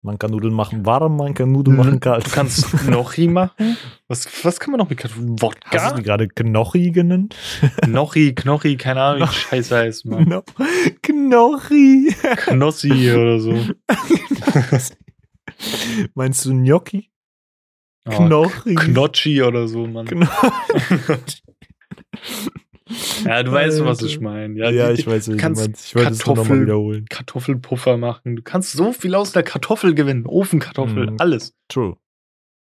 Man kann Nudeln machen warm, man kann Nudeln machen kalt. Du kannst Gnocchi machen. Was, was kann man noch mit Kartoffeln? Hast du Wodka? gerade Knochi genannt? Gnocchi, Knochi, keine Ahnung, wie Scheiße heißt, man. No. Knochi. Knossi oder so. Meinst du Gnocchi? Oh, Knochi. Knotschi oder so, Mann. Knochi. Ja, du weißt, was ich meine. Ja, Ja, ich weiß, wie du meinst. Ich wollte es nochmal wiederholen. Kartoffelpuffer machen. Du kannst so viel aus der Kartoffel gewinnen. Ofenkartoffel, Mhm. alles. True.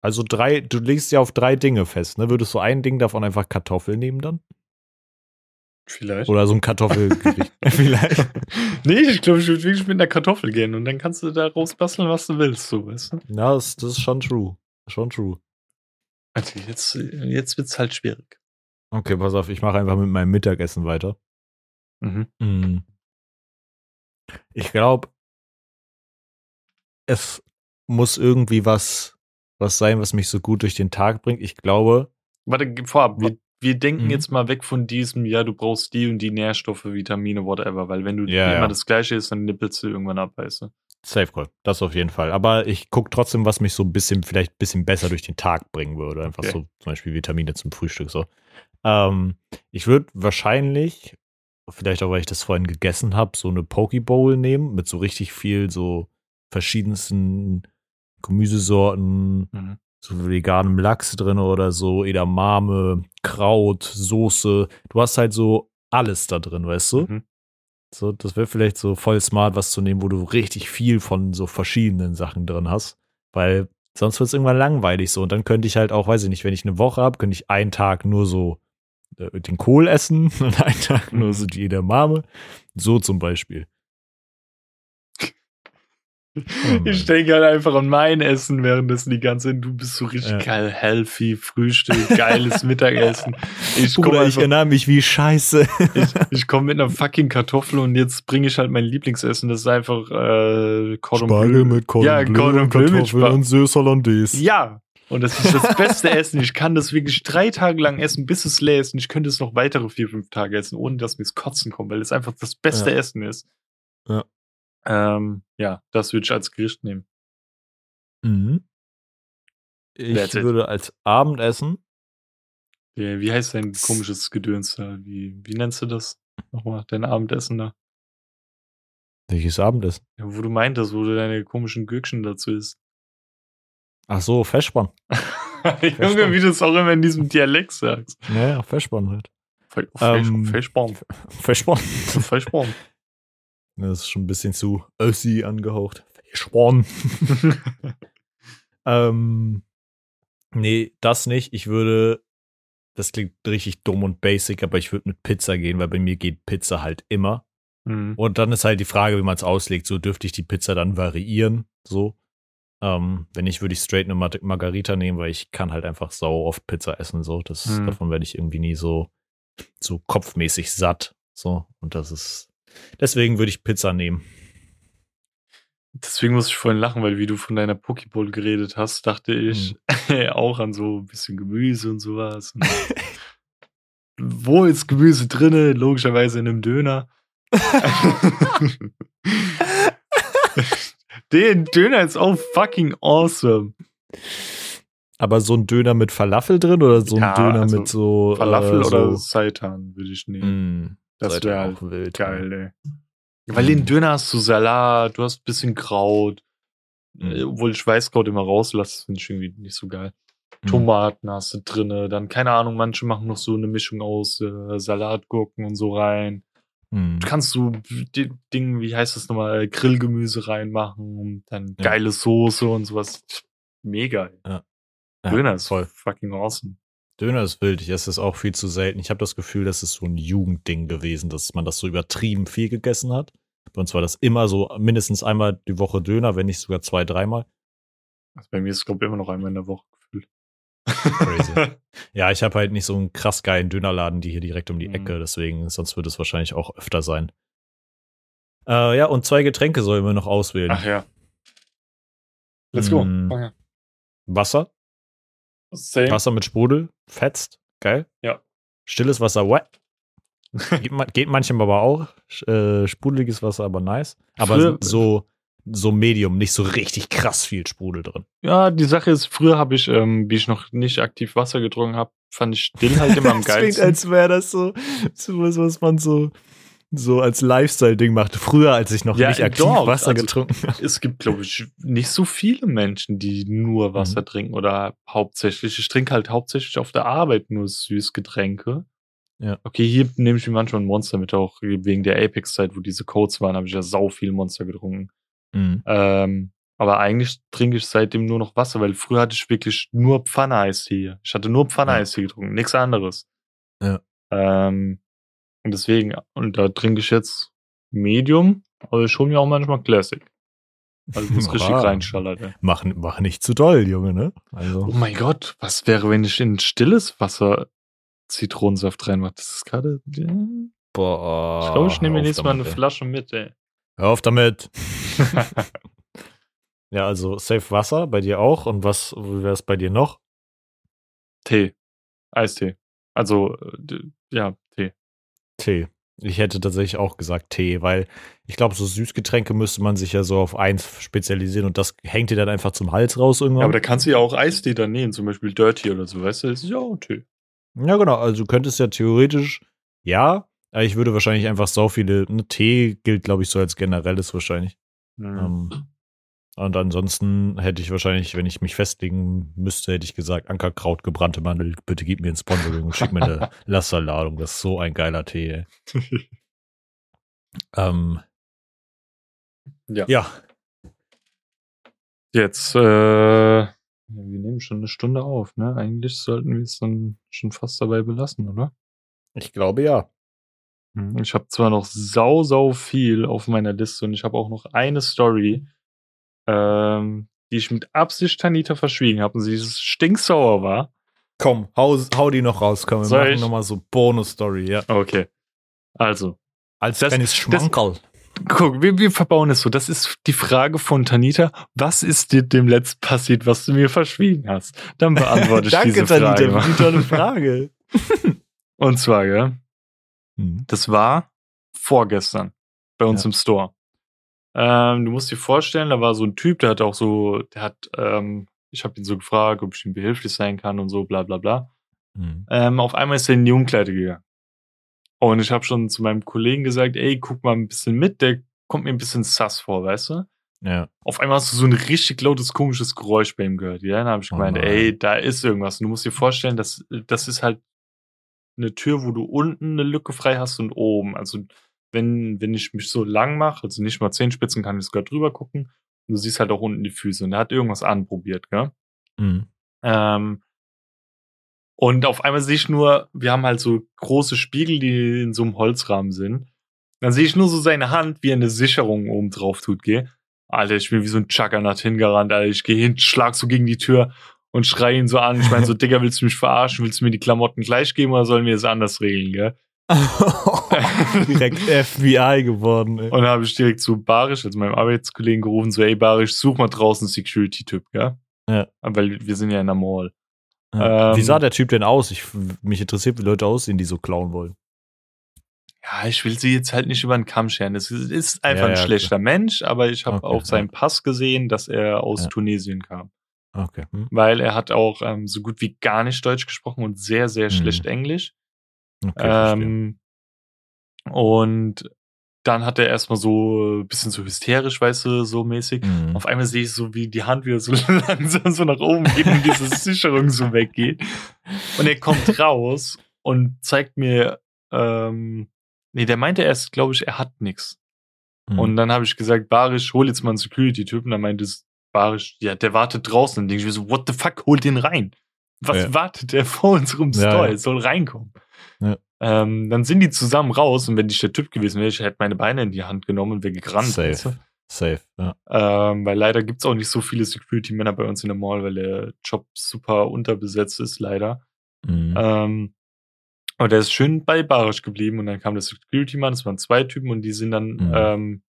Also drei, du legst ja auf drei Dinge fest, ne? Würdest du ein Ding davon einfach Kartoffel nehmen dann? Vielleicht. Oder so ein Kartoffelgericht? Vielleicht. nee, ich glaube, ich würde wirklich mit einer Kartoffel gehen und dann kannst du daraus basteln, was du willst, so, weißt du? Ja, das, das ist schon true. Schon true. Also jetzt, jetzt wird's halt schwierig. Okay, pass auf, ich mache einfach mit meinem Mittagessen weiter. Mhm. Mm. Ich glaube, es muss irgendwie was, was sein, was mich so gut durch den Tag bringt. Ich glaube, Warte, vorab, wir, wir denken Mhm. jetzt mal weg von diesem, ja, du brauchst die und die Nährstoffe, Vitamine, whatever, weil wenn du Ja, immer ja. das Gleiche isst, dann nippelst du irgendwann ab, weißt du? Safe Call, das auf jeden Fall. Aber ich gucke trotzdem, was mich so ein bisschen, vielleicht ein bisschen besser durch den Tag bringen würde. Einfach Okay. so zum Beispiel Vitamine zum Frühstück so. Ähm, ich würde wahrscheinlich vielleicht auch, weil ich das vorhin gegessen habe, so eine Pokeball nehmen mit so richtig viel so verschiedensten Gemüsesorten, Mhm. so veganem Lachs drin oder so, Edamame, Kraut, Soße. Du hast halt so alles da drin, weißt du? Mhm. So, das wäre vielleicht so voll smart, was zu nehmen, wo du richtig viel von so verschiedenen Sachen drin hast. Weil sonst wird es irgendwann langweilig so. Und dann könnte ich halt auch, weiß ich nicht, wenn ich eine Woche habe, könnte ich einen Tag nur so äh, den Kohl essen und einen Tag nur so die Edamame. So zum Beispiel. Oh. Ich denke halt einfach an mein Essen, währenddessen die ganze Zeit, du bist so richtig Ja. geil, healthy, Frühstück, geiles Mittagessen. Ich komme Bruder, ich einfach, erinnere mich wie scheiße. ich, ich komm mit einer fucking Kartoffel und jetzt bringe ich halt mein Lieblingsessen, das ist einfach äh, Cordon Bleu. Cordon Ja, Cordon Bleu mit Spa- Sauce Hollandaise. Ja, und das ist das beste Essen. Ich kann das wirklich drei Tage lang essen, bis es leer ist. Und ich könnte es noch weitere vier, fünf Tage essen, ohne dass mir das Kotzen kommt, weil es einfach das beste Ja. Essen ist. Ja. Ähm, ja, das würde ich als Gericht nehmen. Mhm. Ich That's it. würde als Abendessen Wie, wie heißt dein komisches Gedöns da? Wie, wie nennst du das? Nochmal, dein Abendessen da? welches Abendessen? Ja, wo du meintest, wo du deine komischen Gürkchen dazu isst. Ach so, Festspann. Junge, wie du es auch immer in diesem Dialekt sagst. Naja, Festspann halt. Fe- Ähm. Festspann. Fleischbaum. Das ist schon ein bisschen zu Össi angehaucht. Festspann. ähm, nee, das nicht. Ich würde, das klingt richtig dumm und basic, aber ich würde mit Pizza gehen, weil bei mir geht Pizza halt immer. Mhm. Und dann ist halt die Frage, wie man es auslegt. So dürfte ich die Pizza dann variieren. So. Ähm, wenn nicht, würde ich straight eine Mar Margarita nehmen, weil ich kann halt einfach sau oft Pizza essen. So, das, Mhm. davon werde ich irgendwie nie so, so kopfmäßig satt. So, und das ist, deswegen würde ich Pizza nehmen. Deswegen muss ich vorhin lachen, weil wie du von deiner Pokeball geredet hast, dachte ich auch an so ein bisschen Gemüse und sowas. Und Wo ist Gemüse drinne? Logischerweise in einem Döner. Den Döner ist auch fucking awesome. Aber so ein Döner mit Falafel drin oder so ein Ja, Döner also mit so Falafel äh, oder so, Seitan würde ich nehmen. Das seid wär ihr halt auch wild. Geil, ey. Weil in Döner hast du Salat, du hast ein bisschen Kraut. Äh, Mhm. Obwohl ich Weißkraut immer rauslasse, finde ich irgendwie nicht so geil. Mhm. Tomaten hast du drinne, dann keine Ahnung, manche machen noch so eine Mischung aus äh, Salatgurken und so rein. Mhm. Du kannst so Dinge, wie heißt das nochmal, äh, Grillgemüse reinmachen und dann Ja. geile Soße und sowas. Mega. ey. Ja, Döner ist voll. fucking awesome. Döner ist wild. Ich esse es auch viel zu selten. Ich habe das Gefühl, das ist so ein Jugendding gewesen, dass man das so übertrieben viel gegessen hat. Bei uns war das immer so mindestens einmal die Woche Döner, wenn nicht sogar zwei, dreimal. Also bei mir ist es, glaube ich, immer noch einmal in der Woche gefühlt. Crazy. Ja, ich habe halt nicht so einen krass geilen Dönerladen, die hier direkt um die Mhm. Ecke, deswegen, sonst wird es wahrscheinlich auch öfter sein. Äh, ja, und zwei Getränke sollen wir noch auswählen. Ach ja. Let's go. An. Wasser, Same. Wasser mit Sprudel, fetzt, geil. Ja. Stilles Wasser, wet. Geht, ma- geht manchem aber auch. Äh, sprudeliges Wasser, aber nice. Aber Früher- so, so Medium, nicht so richtig krass viel Sprudel drin. Ja, die Sache ist, früher habe ich, ähm, wie ich noch nicht aktiv Wasser getrunken habe, fand ich still halt immer am Das klingt, geilsten. als wäre das so, so was, was man so, so als Lifestyle-Ding macht. Früher, als ich noch Ja, nicht aktiv doch, Wasser also- getrunken habe. es gibt, glaube ich, nicht so viele Menschen, die nur Wasser Mhm. trinken oder hauptsächlich. Ich trinke halt hauptsächlich auf der Arbeit nur Süßgetränke. Ja. Okay, hier nehme ich mir manchmal ein Monster mit, auch wegen der Apex-Zeit, wo diese Codes waren, habe ich ja sau viel Monster getrunken. Mhm. Ähm, aber eigentlich trinke ich seitdem nur noch Wasser, weil früher hatte ich wirklich nur Pfanne-Eistee hier. Ich hatte nur Pfanne-Eistee getrunken, nichts anderes. Ja. Ähm, und deswegen, und da trinke ich jetzt Medium, aber ich hole mir auch manchmal Classic. Also das richtig reinschallert. Mach, mach nicht zu doll, Junge, ne? Also. Oh mein Gott, was wäre, wenn ich in stilles Wasser Zitronensaft reinmache? Das ist gerade. Ja. Boah. Ich glaube, ich nehme mir nächstes Mal eine ey. Flasche mit, ey. Hör auf damit. Ja, also safe Wasser bei dir auch. Und was wäre es bei dir noch? Tee. Eistee. Also, äh, ja, Tee. Tee. Ich hätte tatsächlich auch gesagt Tee, weil ich glaube, so Süßgetränke müsste man sich ja so auf eins spezialisieren und das hängt dir dann einfach zum Hals raus irgendwann. Ja, aber da kannst du ja auch Eistee dann nehmen, zum Beispiel Dirty oder so, weißt du? Das ist ja auch Tee. Ja, genau. Also du könntest ja theoretisch, ja, Ja, ich würde wahrscheinlich einfach so viele. Ne, Tee gilt, glaube ich, so als generelles wahrscheinlich. Mhm. Ähm, und ansonsten hätte ich wahrscheinlich, wenn ich mich festlegen müsste, hätte ich gesagt, Ankerkraut, gebrannte Mandel, bitte gib mir ein Sponsoring und schick mir eine Lasterladung. Das ist so ein geiler Tee. Ey. ähm, Ja. ja, Jetzt, äh, wir nehmen schon eine Stunde auf, ne? Eigentlich sollten wir es dann schon fast dabei belassen, oder? ich glaube ja. Mhm. Ich habe zwar noch sau, sau viel auf meiner Liste und ich habe auch noch eine Story, ähm, die ich mit Absicht Tanita verschwiegen habe und sie stinksauer war. Komm, hau, hau die noch raus. Komm, wir Soll machen nochmal so Bonus-Story, ja. Okay. Also, Als Das- kleines das- Schmankerl. guck, wir, wir verbauen es so. Das ist die Frage von Tanita. Was ist dir dem Letzt passiert, was du mir verschwiegen hast? Dann beantworte ich Danke, diese Frage. Tanita, mal. für die tolle Frage. Und zwar, gell, Hm. das war vorgestern bei uns Ja. im Store. Ähm, du musst dir vorstellen, da war so ein Typ, der hat auch so, der hat, ähm, ich habe ihn so gefragt, ob ich ihm behilflich sein kann und so, bla bla bla. Hm. Ähm, auf einmal ist er in die Umkleide gegangen. Und ich habe schon zu meinem Kollegen gesagt, ey, guck mal ein bisschen mit, der kommt mir ein bisschen sass vor, weißt du? Ja. Auf einmal hast du so ein richtig lautes, komisches Geräusch bei ihm gehört. Ja, dann habe ich Oh gemeint, nein. ey, da ist irgendwas. Und du musst dir vorstellen, das, das ist halt eine Tür, wo du unten eine Lücke frei hast und oben. Also wenn, wenn ich mich so lang mache, also nicht mal Zehenspitzen, kann ich sogar drüber gucken. Und du siehst halt auch unten die Füße. Und er hat irgendwas anprobiert, gell? Hm. Ähm, und auf einmal sehe ich nur, wir haben halt so große Spiegel, die in so einem Holzrahmen sind. Dann sehe ich nur so seine Hand, wie er eine Sicherung oben drauf tut, gell? Alter, ich bin wie so ein Juggernaut hingerannt, Alter. Ich gehe hin, schlag so gegen die Tür und schrei ihn so an. Ich meine so, Digga, willst du mich verarschen? Willst du mir die Klamotten gleich geben oder sollen wir es anders regeln, gell? Direkt FBI geworden, ey. Und habe ich direkt zu Barisch, also meinem Arbeitskollegen, gerufen, so, ey Barisch, such mal draußen einen Security-Typ, gell? Ja. Weil wir sind ja in der Mall. Ja. Ähm, Wie sah der Typ denn aus? Ich, mich interessiert, wie Leute aussehen, die so klauen wollen. Ja, ich will sie jetzt halt nicht über den Kamm scheren. Es ist- einfach Ja, ein schlechter Mensch, aber ich habe Okay, auf seinem Pass gesehen, dass er aus. Tunesien kam. Okay. Hm. Weil er hat auch ähm, so gut wie gar nicht Deutsch gesprochen und sehr, sehr Mhm. schlecht Englisch. Okay ähm, und dann hat er erstmal so ein bisschen so hysterisch, weißt du, so mäßig. Mhm. Auf einmal sehe ich so, wie die Hand wieder so langsam so nach oben geht und diese Sicherung so weggeht. Und er kommt raus und zeigt mir, ähm, nee, der meinte erst, glaube ich, er hat nix. Mhm. Und dann habe ich gesagt, Barisch, hol jetzt mal einen Security-Typen. Dann meinte es Barisch, ja, der wartet draußen. Dann denke ich mir so, what the fuck, hol den rein. Was Ja. wartet der vor unserem Ja, Store? ja. Er soll reinkommen. Ja. Ähm, dann sind die zusammen raus und wenn ich der Typ gewesen wäre, ich hätte meine Beine in die Hand genommen und wäre gerannt. Safe. weißt du? Safe, ja. Ähm, weil leider gibt's auch nicht so viele Security-Männer bei uns in der Mall, weil der Job super unterbesetzt ist, leider. Mhm. Ähm, aber der ist schön bei Barisch geblieben und dann kam der Security-Mann, es waren zwei Typen und die sind dann Mhm. ähm,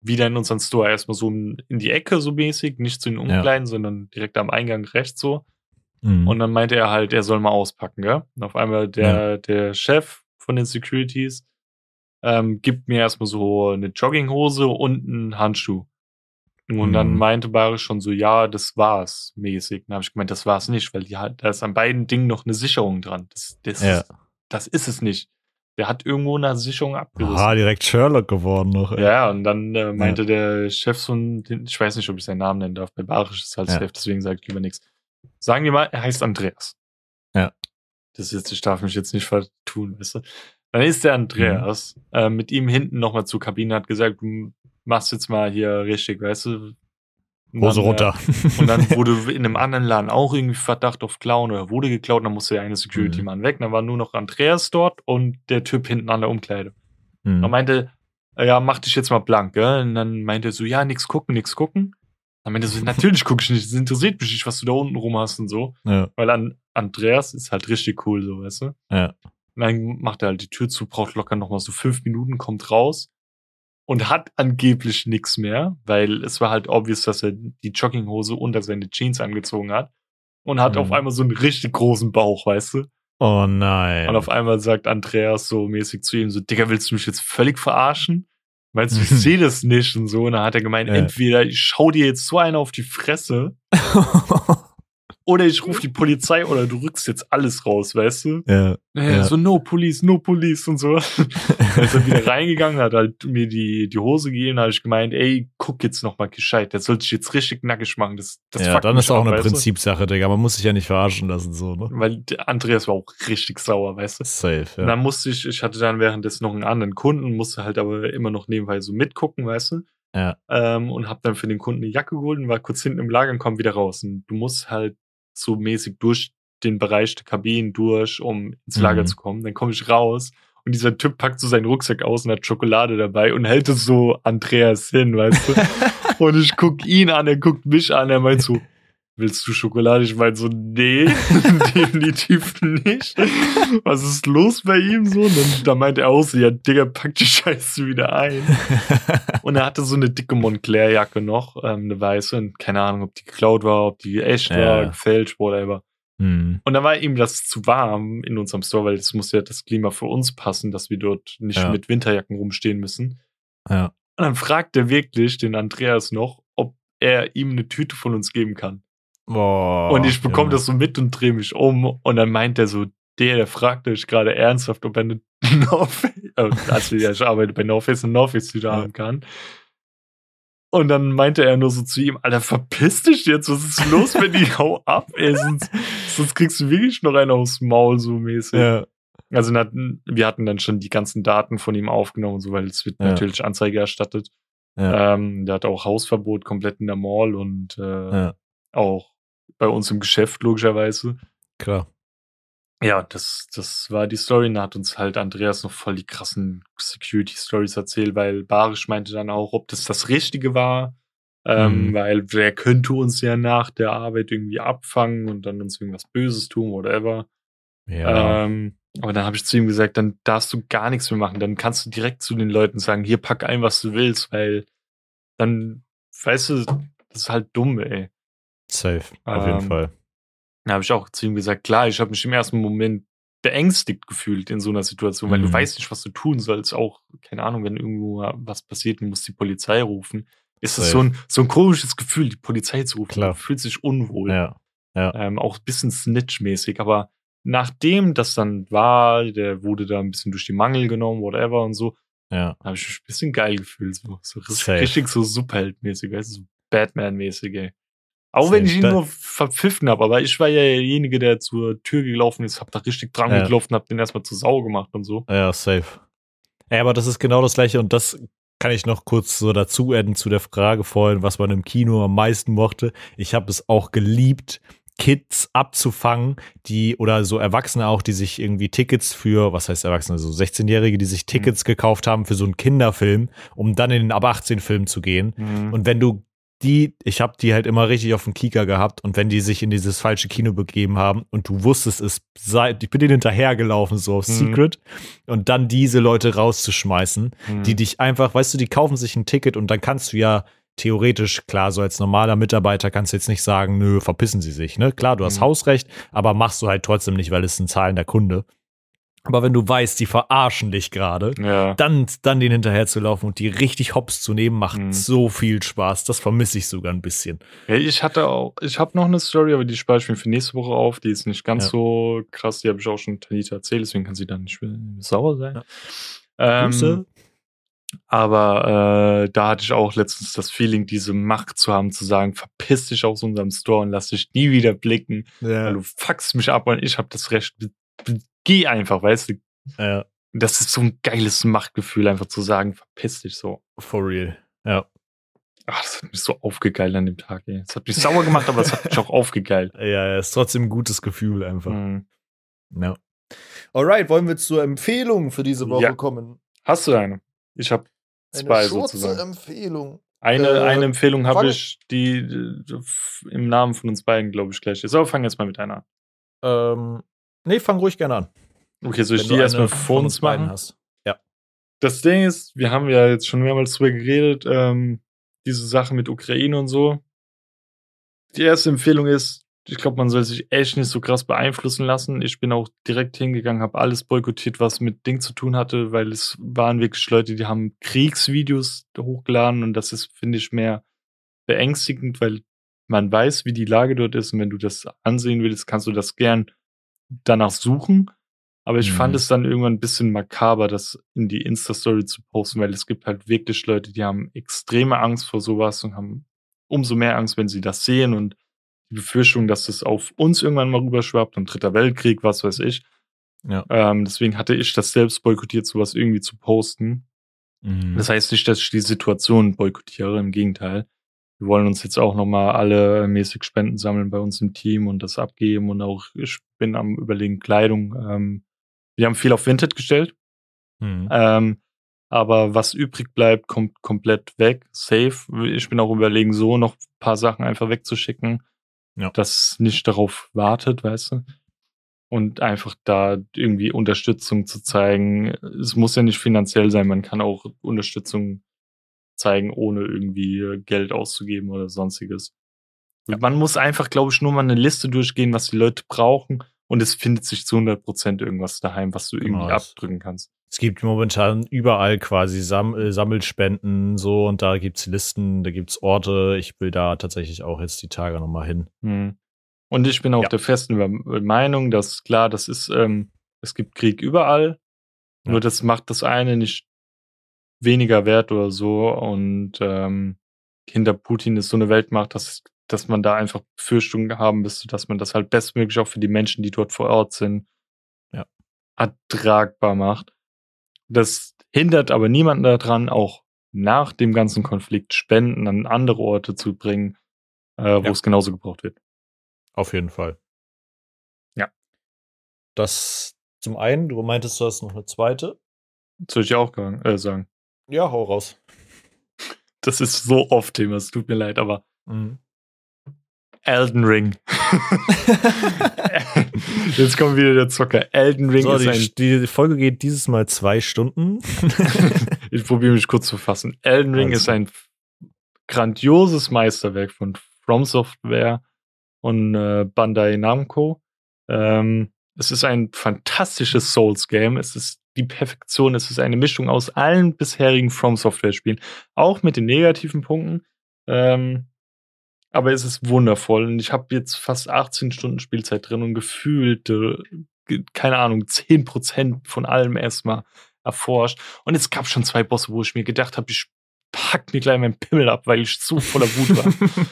wieder in unseren Store erstmal so in in die Ecke so mäßig, nicht zu den Umkleiden, sondern direkt am Eingang rechts so. Mhm. Und dann meinte er halt, er soll mal auspacken, gell? Und auf einmal der, der Chef von den Securities ähm, gibt mir erstmal so eine Jogginghose und einen Handschuh. Und dann Mhm. meinte Barisch schon so, ja, das war's mäßig. Dann habe ich gemeint, das war's nicht, weil die da ist an beiden Dingen noch eine Sicherung dran. Das, das, ja. das ist es nicht. Der hat irgendwo eine Sicherung abgerissen. Ah, direkt Sherlock geworden noch. ey. Ja, und dann äh, meinte der Chef so, ich weiß nicht, ob ich seinen Namen nennen darf, bei Barisch ist halt Ja. Chef, deswegen sage ich lieber nichts. Sagen wir mal, er heißt Andreas. Ja. Das ist jetzt, ich darf mich jetzt nicht vertun, weißt du. Dann ist der Andreas Mhm. äh, mit ihm hinten nochmal zur Kabine, hat gesagt, du machst jetzt mal hier richtig, weißt du. Und Hose dann, runter. Äh, und dann wurde in einem anderen Laden auch irgendwie Verdacht auf Klauen oder wurde geklaut, dann musste der eine Security-Mann weg. Dann war nur noch Andreas dort und der Typ hinten an der Umkleide. Mhm. Er meinte, äh, ja, mach dich jetzt mal blank, gell? Und dann meinte er so, ja, nix gucken, nix gucken. Meinte er so, natürlich guck ich nicht, es interessiert mich nicht, was du da unten rum hast und so. ja, Weil an Andreas ist halt richtig cool, so, weißt du? ja. Und dann macht er halt die Tür zu, braucht locker noch mal so fünf Minuten, kommt raus und hat angeblich nix mehr, weil es war halt obvious, dass er die Jogginghose unter seine Jeans angezogen hat und hat Mhm. auf einmal so einen richtig großen Bauch, weißt du? Oh nein. Und auf einmal sagt Andreas so mäßig zu ihm so, Digga, willst du mich jetzt völlig verarschen? Meinst du, ich sehe das nicht und so? Und dann hat er gemeint, Ja. entweder ich schau dir jetzt so einen auf die Fresse oder ich rufe die Polizei oder du rückst jetzt alles raus, weißt du? Ja. Ja, Ja. So, no police, no police und so. dann ist er wieder reingegangen, hat halt mir die, die Hose gegeben, habe ich gemeint, ey, guck jetzt noch mal gescheit, der soll sich jetzt richtig nackig machen. Das, das ja, dann ist auch ab, eine? Prinzipsache, Digga. Man muss sich ja nicht verarschen lassen, so, ne? Weil der Andreas war auch richtig sauer, weißt du? Safe, Und ja. dann musste ich, ich hatte dann währenddessen noch einen anderen Kunden, musste halt aber immer noch nebenbei so mitgucken, weißt du? Ja. Ähm, und hab dann für den Kunden eine Jacke geholt und war kurz hinten im Lager und komm wieder raus. Und du musst halt so mäßig durch den Bereich der Kabinen durch, um ins Lager Mhm. zu kommen. Dann komme ich raus und dieser Typ packt so seinen Rucksack aus und hat Schokolade dabei und hält es so Andreas hin, weißt du? und ich guck ihn an, er guckt mich an, er meint so, willst du Schokolade? Ich meine so, nee, definitiv nicht. Was ist los bei ihm so? Und dann, da meint er auch so, ja, Digga, pack die Scheiße wieder ein. Und er hatte so eine dicke Montclair-Jacke noch, ähm, eine weiße, und keine Ahnung, ob die geklaut war, ob die echt Ja. war, gefälscht, whatever. Hm. Und dann war ihm das zu warm in unserem Store, weil es muss ja das Klima für uns passen, dass wir dort nicht Ja. mit Winterjacken rumstehen müssen. Ja. Und dann fragt er wirklich den Andreas noch, ob er ihm eine Tüte von uns geben kann. Boah, und ich bekomme Junge. das so mit und drehe mich um. Und dann meint er so, der, der fragte mich gerade ernsthaft, ob er eine North äh, also ja, ich arbeite bei North Face eine North Face Tüte Ja. haben kann. Und dann meinte er nur so zu ihm, Alter, verpiss dich jetzt, was ist los mit dir? Hau ab, ey, sonst, sonst kriegst du wirklich noch einen aufs Maul, so mäßig. Ja. Also wir hatten, dann schon die ganzen Daten von ihm aufgenommen, so weil es wird Ja. natürlich Anzeige erstattet. Ja. Ähm, der hat auch Hausverbot komplett in der Mall und äh, ja. auch bei uns im Geschäft logischerweise. Klar. Ja, das, das war die Story. Und da hat uns halt Andreas noch voll die krassen Security-Stories erzählt, weil Barisch meinte dann auch, ob das das Richtige war. Ähm, Mhm. Weil der könnte uns ja nach der Arbeit irgendwie abfangen und dann uns irgendwas Böses tun, whatever. Ja. Ähm, aber dann habe ich zu ihm gesagt, dann darfst du gar nichts mehr machen. Dann kannst du direkt zu den Leuten sagen, hier pack ein, was du willst, weil dann, weißt du, das ist halt dumm, ey. Safe. Auf jeden ähm, Fall. Da habe ich auch zu ihm gesagt, klar, ich habe mich im ersten Moment beängstigt gefühlt in so einer Situation, weil du Mhm. weißt nicht, was du tun sollst. Auch, keine Ahnung, wenn irgendwo was passiert und du musst die Polizei rufen. Ist es Safe. so ein, so ein komisches Gefühl, die Polizei zu rufen. Klar. Du fühlst dich unwohl. Ja. Ähm, auch ein bisschen Snitch-mäßig. Aber nachdem das dann war, der wurde da ein bisschen durch die Mangel genommen, whatever und so, Ja. habe ich mich ein bisschen geil gefühlt. So, so richtig, richtig so Superheld-mäßig, weißt du, so Batman-mäßig, ey. Auch wenn ich ihn nur verpfiffen habe, aber ich war ja derjenige, der zur Tür gelaufen ist, hab da richtig dran Ja. und hab den erstmal zur Sau gemacht und so. Ja, safe. Ja, aber das ist genau das gleiche und das kann ich noch kurz so dazu adden zu der Frage vorhin, was man im Kino am meisten mochte. Ich habe es auch geliebt, Kids abzufangen, die oder so Erwachsene auch, die sich irgendwie Tickets für, was heißt Erwachsene, so 16-Jährige, die sich Tickets gekauft haben für so einen Kinderfilm, um dann in den ab 18 Film zu gehen. Und Und wenn du die, ich habe die halt immer richtig auf dem Kieker gehabt und wenn die sich in dieses falsche Kino begeben haben und du wusstest, es sei, ich bin denen hinterhergelaufen, so auf Mhm. Secret und dann diese Leute rauszuschmeißen, Mhm. die dich einfach, weißt du, die kaufen sich ein Ticket und dann kannst du ja theoretisch, klar, so als normaler Mitarbeiter kannst du jetzt nicht sagen, nö, verpissen sie sich, ne? Klar, du hast Mhm. Hausrecht, aber machst du halt trotzdem nicht, weil es ein zahlender Kunde. Aber wenn du weißt, die verarschen dich gerade, ja. dann, dann den hinterher zu laufen und die richtig hops zu nehmen, macht Mhm. so viel Spaß. Das vermisse ich sogar ein bisschen. ja, ich hatte auch, ich habe noch eine Story, aber die spare ich mir für nächste Woche auf. Die ist nicht ganz Ja. so krass, die habe ich auch schon Tanita erzählt, deswegen kann sie dann nicht sauer sein. Ja. Ähm. Aber äh, da hatte ich auch letztens das Feeling, diese Macht zu haben, zu sagen, verpiss dich aus unserem Store und lass dich nie wieder blicken, Ja. weil du fuckst mich ab und ich habe das Recht. Geh einfach, weißt du. ja, Das ist so ein geiles Machtgefühl, einfach zu sagen, verpiss dich so. for real. Ja. Ach, das hat mich so aufgegeilt an dem Tag, ey. Es hat mich sauer gemacht, aber es hat mich auch aufgegeilt. Ja, ja, ist trotzdem ein gutes Gefühl einfach. Mhm. Ja. Alright, wollen wir zur Empfehlung für diese Woche Ja. kommen? Hast du eine? Ich habe zwei sozusagen. Empfehlung. Eine, Äh, eine Empfehlung habe ich, die äh, im Namen von uns beiden, glaube ich, gleich ist. Aber fang jetzt mal mit einer an. Ähm, nee, fang ruhig gerne an. Okay, soll ich die erstmal vor uns machen? hast. Das Ding ist, wir haben ja jetzt schon mehrmals drüber geredet, ähm, diese Sache mit Ukraine und so. Die erste Empfehlung ist, ich glaube, man soll sich echt nicht so krass beeinflussen lassen. Ich bin auch direkt hingegangen, habe alles boykottiert, was mit Ding zu tun hatte, weil es waren wirklich Leute, die haben Kriegsvideos hochgeladen und das ist, finde ich, mehr beängstigend, weil man weiß, wie die Lage dort ist und wenn du das ansehen willst, kannst du das gern danach suchen. Aber ich mhm. fand es dann irgendwann ein bisschen makaber, das in die Insta-Story zu posten, weil es gibt halt wirklich Leute, die haben extreme Angst vor sowas und haben umso mehr Angst, wenn sie das sehen und die Befürchtung, dass das auf uns irgendwann mal rüberschwappt und Dritter Weltkrieg, was weiß ich. Ja. Ähm, deswegen hatte ich das selbst boykottiert, sowas irgendwie zu posten. Mhm. Das heißt nicht, dass ich die Situation boykottiere, im Gegenteil. Wir wollen uns jetzt auch nochmal alle mäßig Spenden sammeln bei uns im Team und das abgeben und auch ich bin am überlegen Kleidung. Ähm, wir haben viel auf Vinted gestellt. Mhm. Ähm, aber was übrig bleibt, kommt komplett weg, safe. Ich bin auch überlegen, so noch ein paar Sachen einfach wegzuschicken, ja. das nicht darauf wartet, weißt du? Und einfach da irgendwie Unterstützung zu zeigen. Es muss ja nicht finanziell sein, man kann auch Unterstützung zeigen, ohne irgendwie Geld auszugeben oder sonstiges. Ja. Man muss einfach, glaube ich, nur mal eine Liste durchgehen, was die Leute brauchen und es findet sich zu 100 Prozent irgendwas daheim, was du irgendwie genau. abdrücken kannst. Es gibt momentan überall quasi Sam äh, Sammelspenden so und da gibt's Listen, da gibt's Orte. Ich will da tatsächlich auch jetzt die Tage nochmal hin. Hm. Und ich bin auch ja. der festen Meinung, dass klar, das ist, ähm, es gibt Krieg überall, ja. nur das macht das eine nicht weniger wert oder so und ähm, hinter Putin ist so eine Weltmacht, dass dass man da einfach Befürchtungen haben müsste, dass man das halt bestmöglich auch für die Menschen, die dort vor Ort sind, ja. ertragbar macht. Das hindert aber niemanden daran, auch nach dem ganzen Konflikt Spenden an andere Orte zu bringen, äh, wo ja. es genauso gebraucht wird. Auf jeden Fall. Ja. Das zum einen, du meintest, du hast noch eine zweite. Soll ich auch äh, sagen? Ja, hau raus. Das ist so oft Thema, es tut mir leid, aber mhm. Elden Ring. Jetzt kommt wieder der Zocker. Elden Ring so, ist ein. Die Folge geht dieses Mal zwei Stunden. ich probiere mich kurz zu fassen. Elden Ring also. ist ein grandioses Meisterwerk von From Software und äh, Bandai Namco. Ähm, es ist ein fantastisches Souls-Game. Es ist die Perfektion. Es ist eine Mischung aus allen bisherigen From Software-Spielen. Auch mit den negativen Punkten. Ähm, aber es ist wundervoll und ich habe jetzt fast 18 Stunden Spielzeit drin und gefühlt, äh, keine Ahnung, 10% von allem erstmal erforscht. Und es gab schon zwei Bosse, wo ich mir gedacht habe, ich pack mir gleich meinen Pimmel ab, weil ich zu voller Wut war.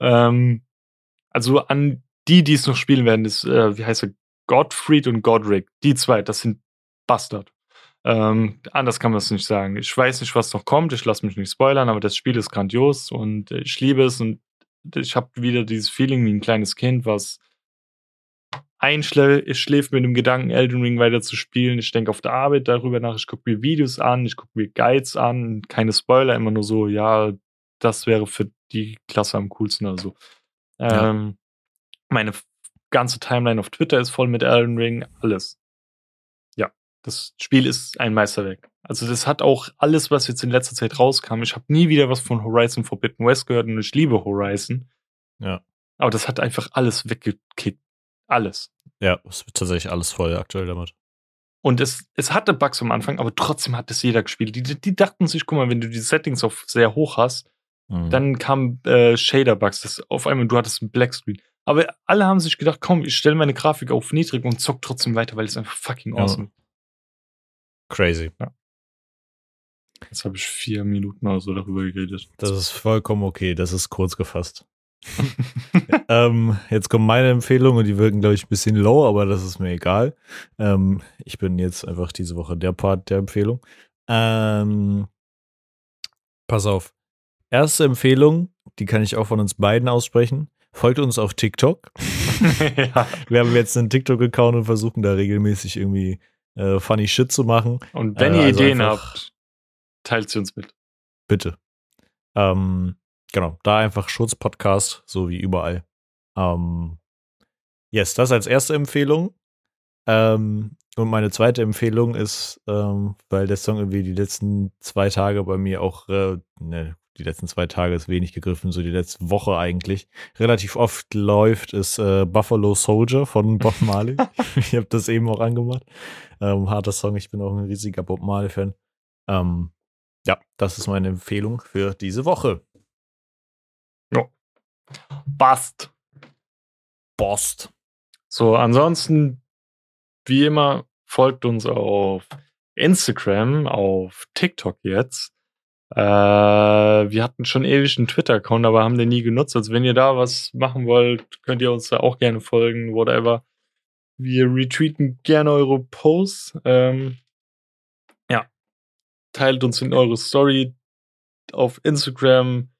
ähm, also an die, die es noch spielen werden, ist, äh, wie heißt er, Gottfried und Godric. Die zwei, das sind Bastard. Ähm, anders kann man es nicht sagen. Ich weiß nicht, was noch kommt. Ich lasse mich nicht spoilern, aber das Spiel ist grandios und ich liebe es und ich habe wieder dieses Feeling wie ein kleines Kind, was einschläft mit dem Gedanken, Elden Ring weiter zu spielen. Ich denke auf der Arbeit darüber nach, ich gucke mir Videos an, ich gucke mir Guides an, keine Spoiler, immer nur so, ja, das wäre für die Klasse am coolsten oder so. Ja. Ähm, meine ganze Timeline auf Twitter ist voll mit Elden Ring, alles. Das Spiel ist ein Meisterwerk. Also das hat auch alles, was jetzt in letzter Zeit rauskam. Ich habe nie wieder was von Horizon Forbidden West gehört und ich liebe Horizon. Ja. Aber das hat einfach alles weggekickt. Alles. Ja, es wird tatsächlich alles voll aktuell damit. Und es, es hatte Bugs am Anfang, aber trotzdem hat es jeder gespielt. Die, die dachten sich, guck mal, wenn du die Settings auf sehr hoch hast, mhm. dann kam äh, Shader-Bugs, das auf einmal, du hattest einen Blackscreen. Aber alle haben sich gedacht, komm, ich stelle meine Grafik auf niedrig und zock trotzdem weiter, weil es einfach fucking ja. Crazy. Ja. Jetzt habe ich vier Minuten oder so darüber geredet. Das ist vollkommen okay, das ist kurz gefasst. ähm, jetzt kommt meine Empfehlung und die wirken, glaube ich, ein bisschen low, aber das ist mir egal. Ähm, ich bin jetzt einfach diese Woche der Part der Empfehlung. Ähm, pass auf. Erste Empfehlung, die kann ich auch von uns beiden aussprechen. Folgt uns auf TikTok. ja. Wir haben jetzt einen TikTok-Account und versuchen da regelmäßig irgendwie äh, funny Shit zu machen. Und wenn äh, ihr also Ideen habt, teilt sie uns mit. Bitte. Ähm, genau, da einfach Schutzpodcast, so wie überall. Ähm, yes, das als erste Empfehlung. Ähm, und meine zweite Empfehlung ist, ähm, weil der Song irgendwie die letzten zwei Tage bei mir auch, äh, ne, die letzten zwei Tage ist wenig gegriffen, so die letzte Woche eigentlich, relativ oft läuft, ist äh, Buffalo Soldier von Bob Marley. ich habe das eben auch angemacht. Ähm, harter Song, ich bin auch ein riesiger Bob Marley-Fan. Ähm, ja, das ist meine Empfehlung für diese Woche. Ja. Bast. Bost. So, ansonsten, wie immer, folgt uns auf Instagram, auf TikTok jetzt. Äh, wir hatten schon ewig einen Twitter-Account, aber haben den nie genutzt. Also wenn ihr da was machen wollt, könnt ihr uns da auch gerne folgen, whatever. Wir retweeten gerne eure Posts. Ähm, ja. Teilt uns in eure Story auf Instagram.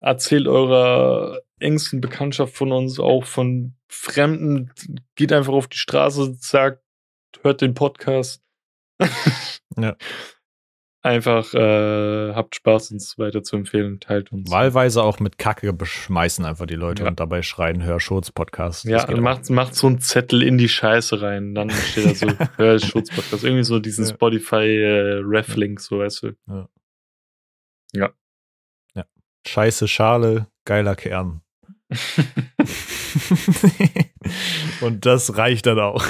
Erzählt eurer engsten Bekanntschaft von uns, auch von Fremden. Geht einfach auf die Straße, sagt, hört den Podcast. Ja. Einfach äh, habt Spaß, uns weiter zu empfehlen, teilt uns. Wahlweise auch mit Kacke beschmeißen einfach die Leute Ja. und dabei schreien, hör Schurz-Podcast. Ja, macht, macht so einen Zettel in die Scheiße rein. Dann steht da so, hör Schutzpodcast. Irgendwie so diesen Ja. Spotify-Ref-Link, so weißt du. Scheiße Schale, geiler Kern. und das reicht dann auch.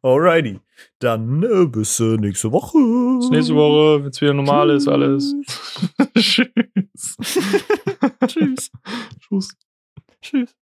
Alrighty. Dann äh, bis äh, nächste Woche. Bis nächste Woche, wenn es wieder normal ist, alles. Tschüss. Tschüss. Tschüss. Tschüss.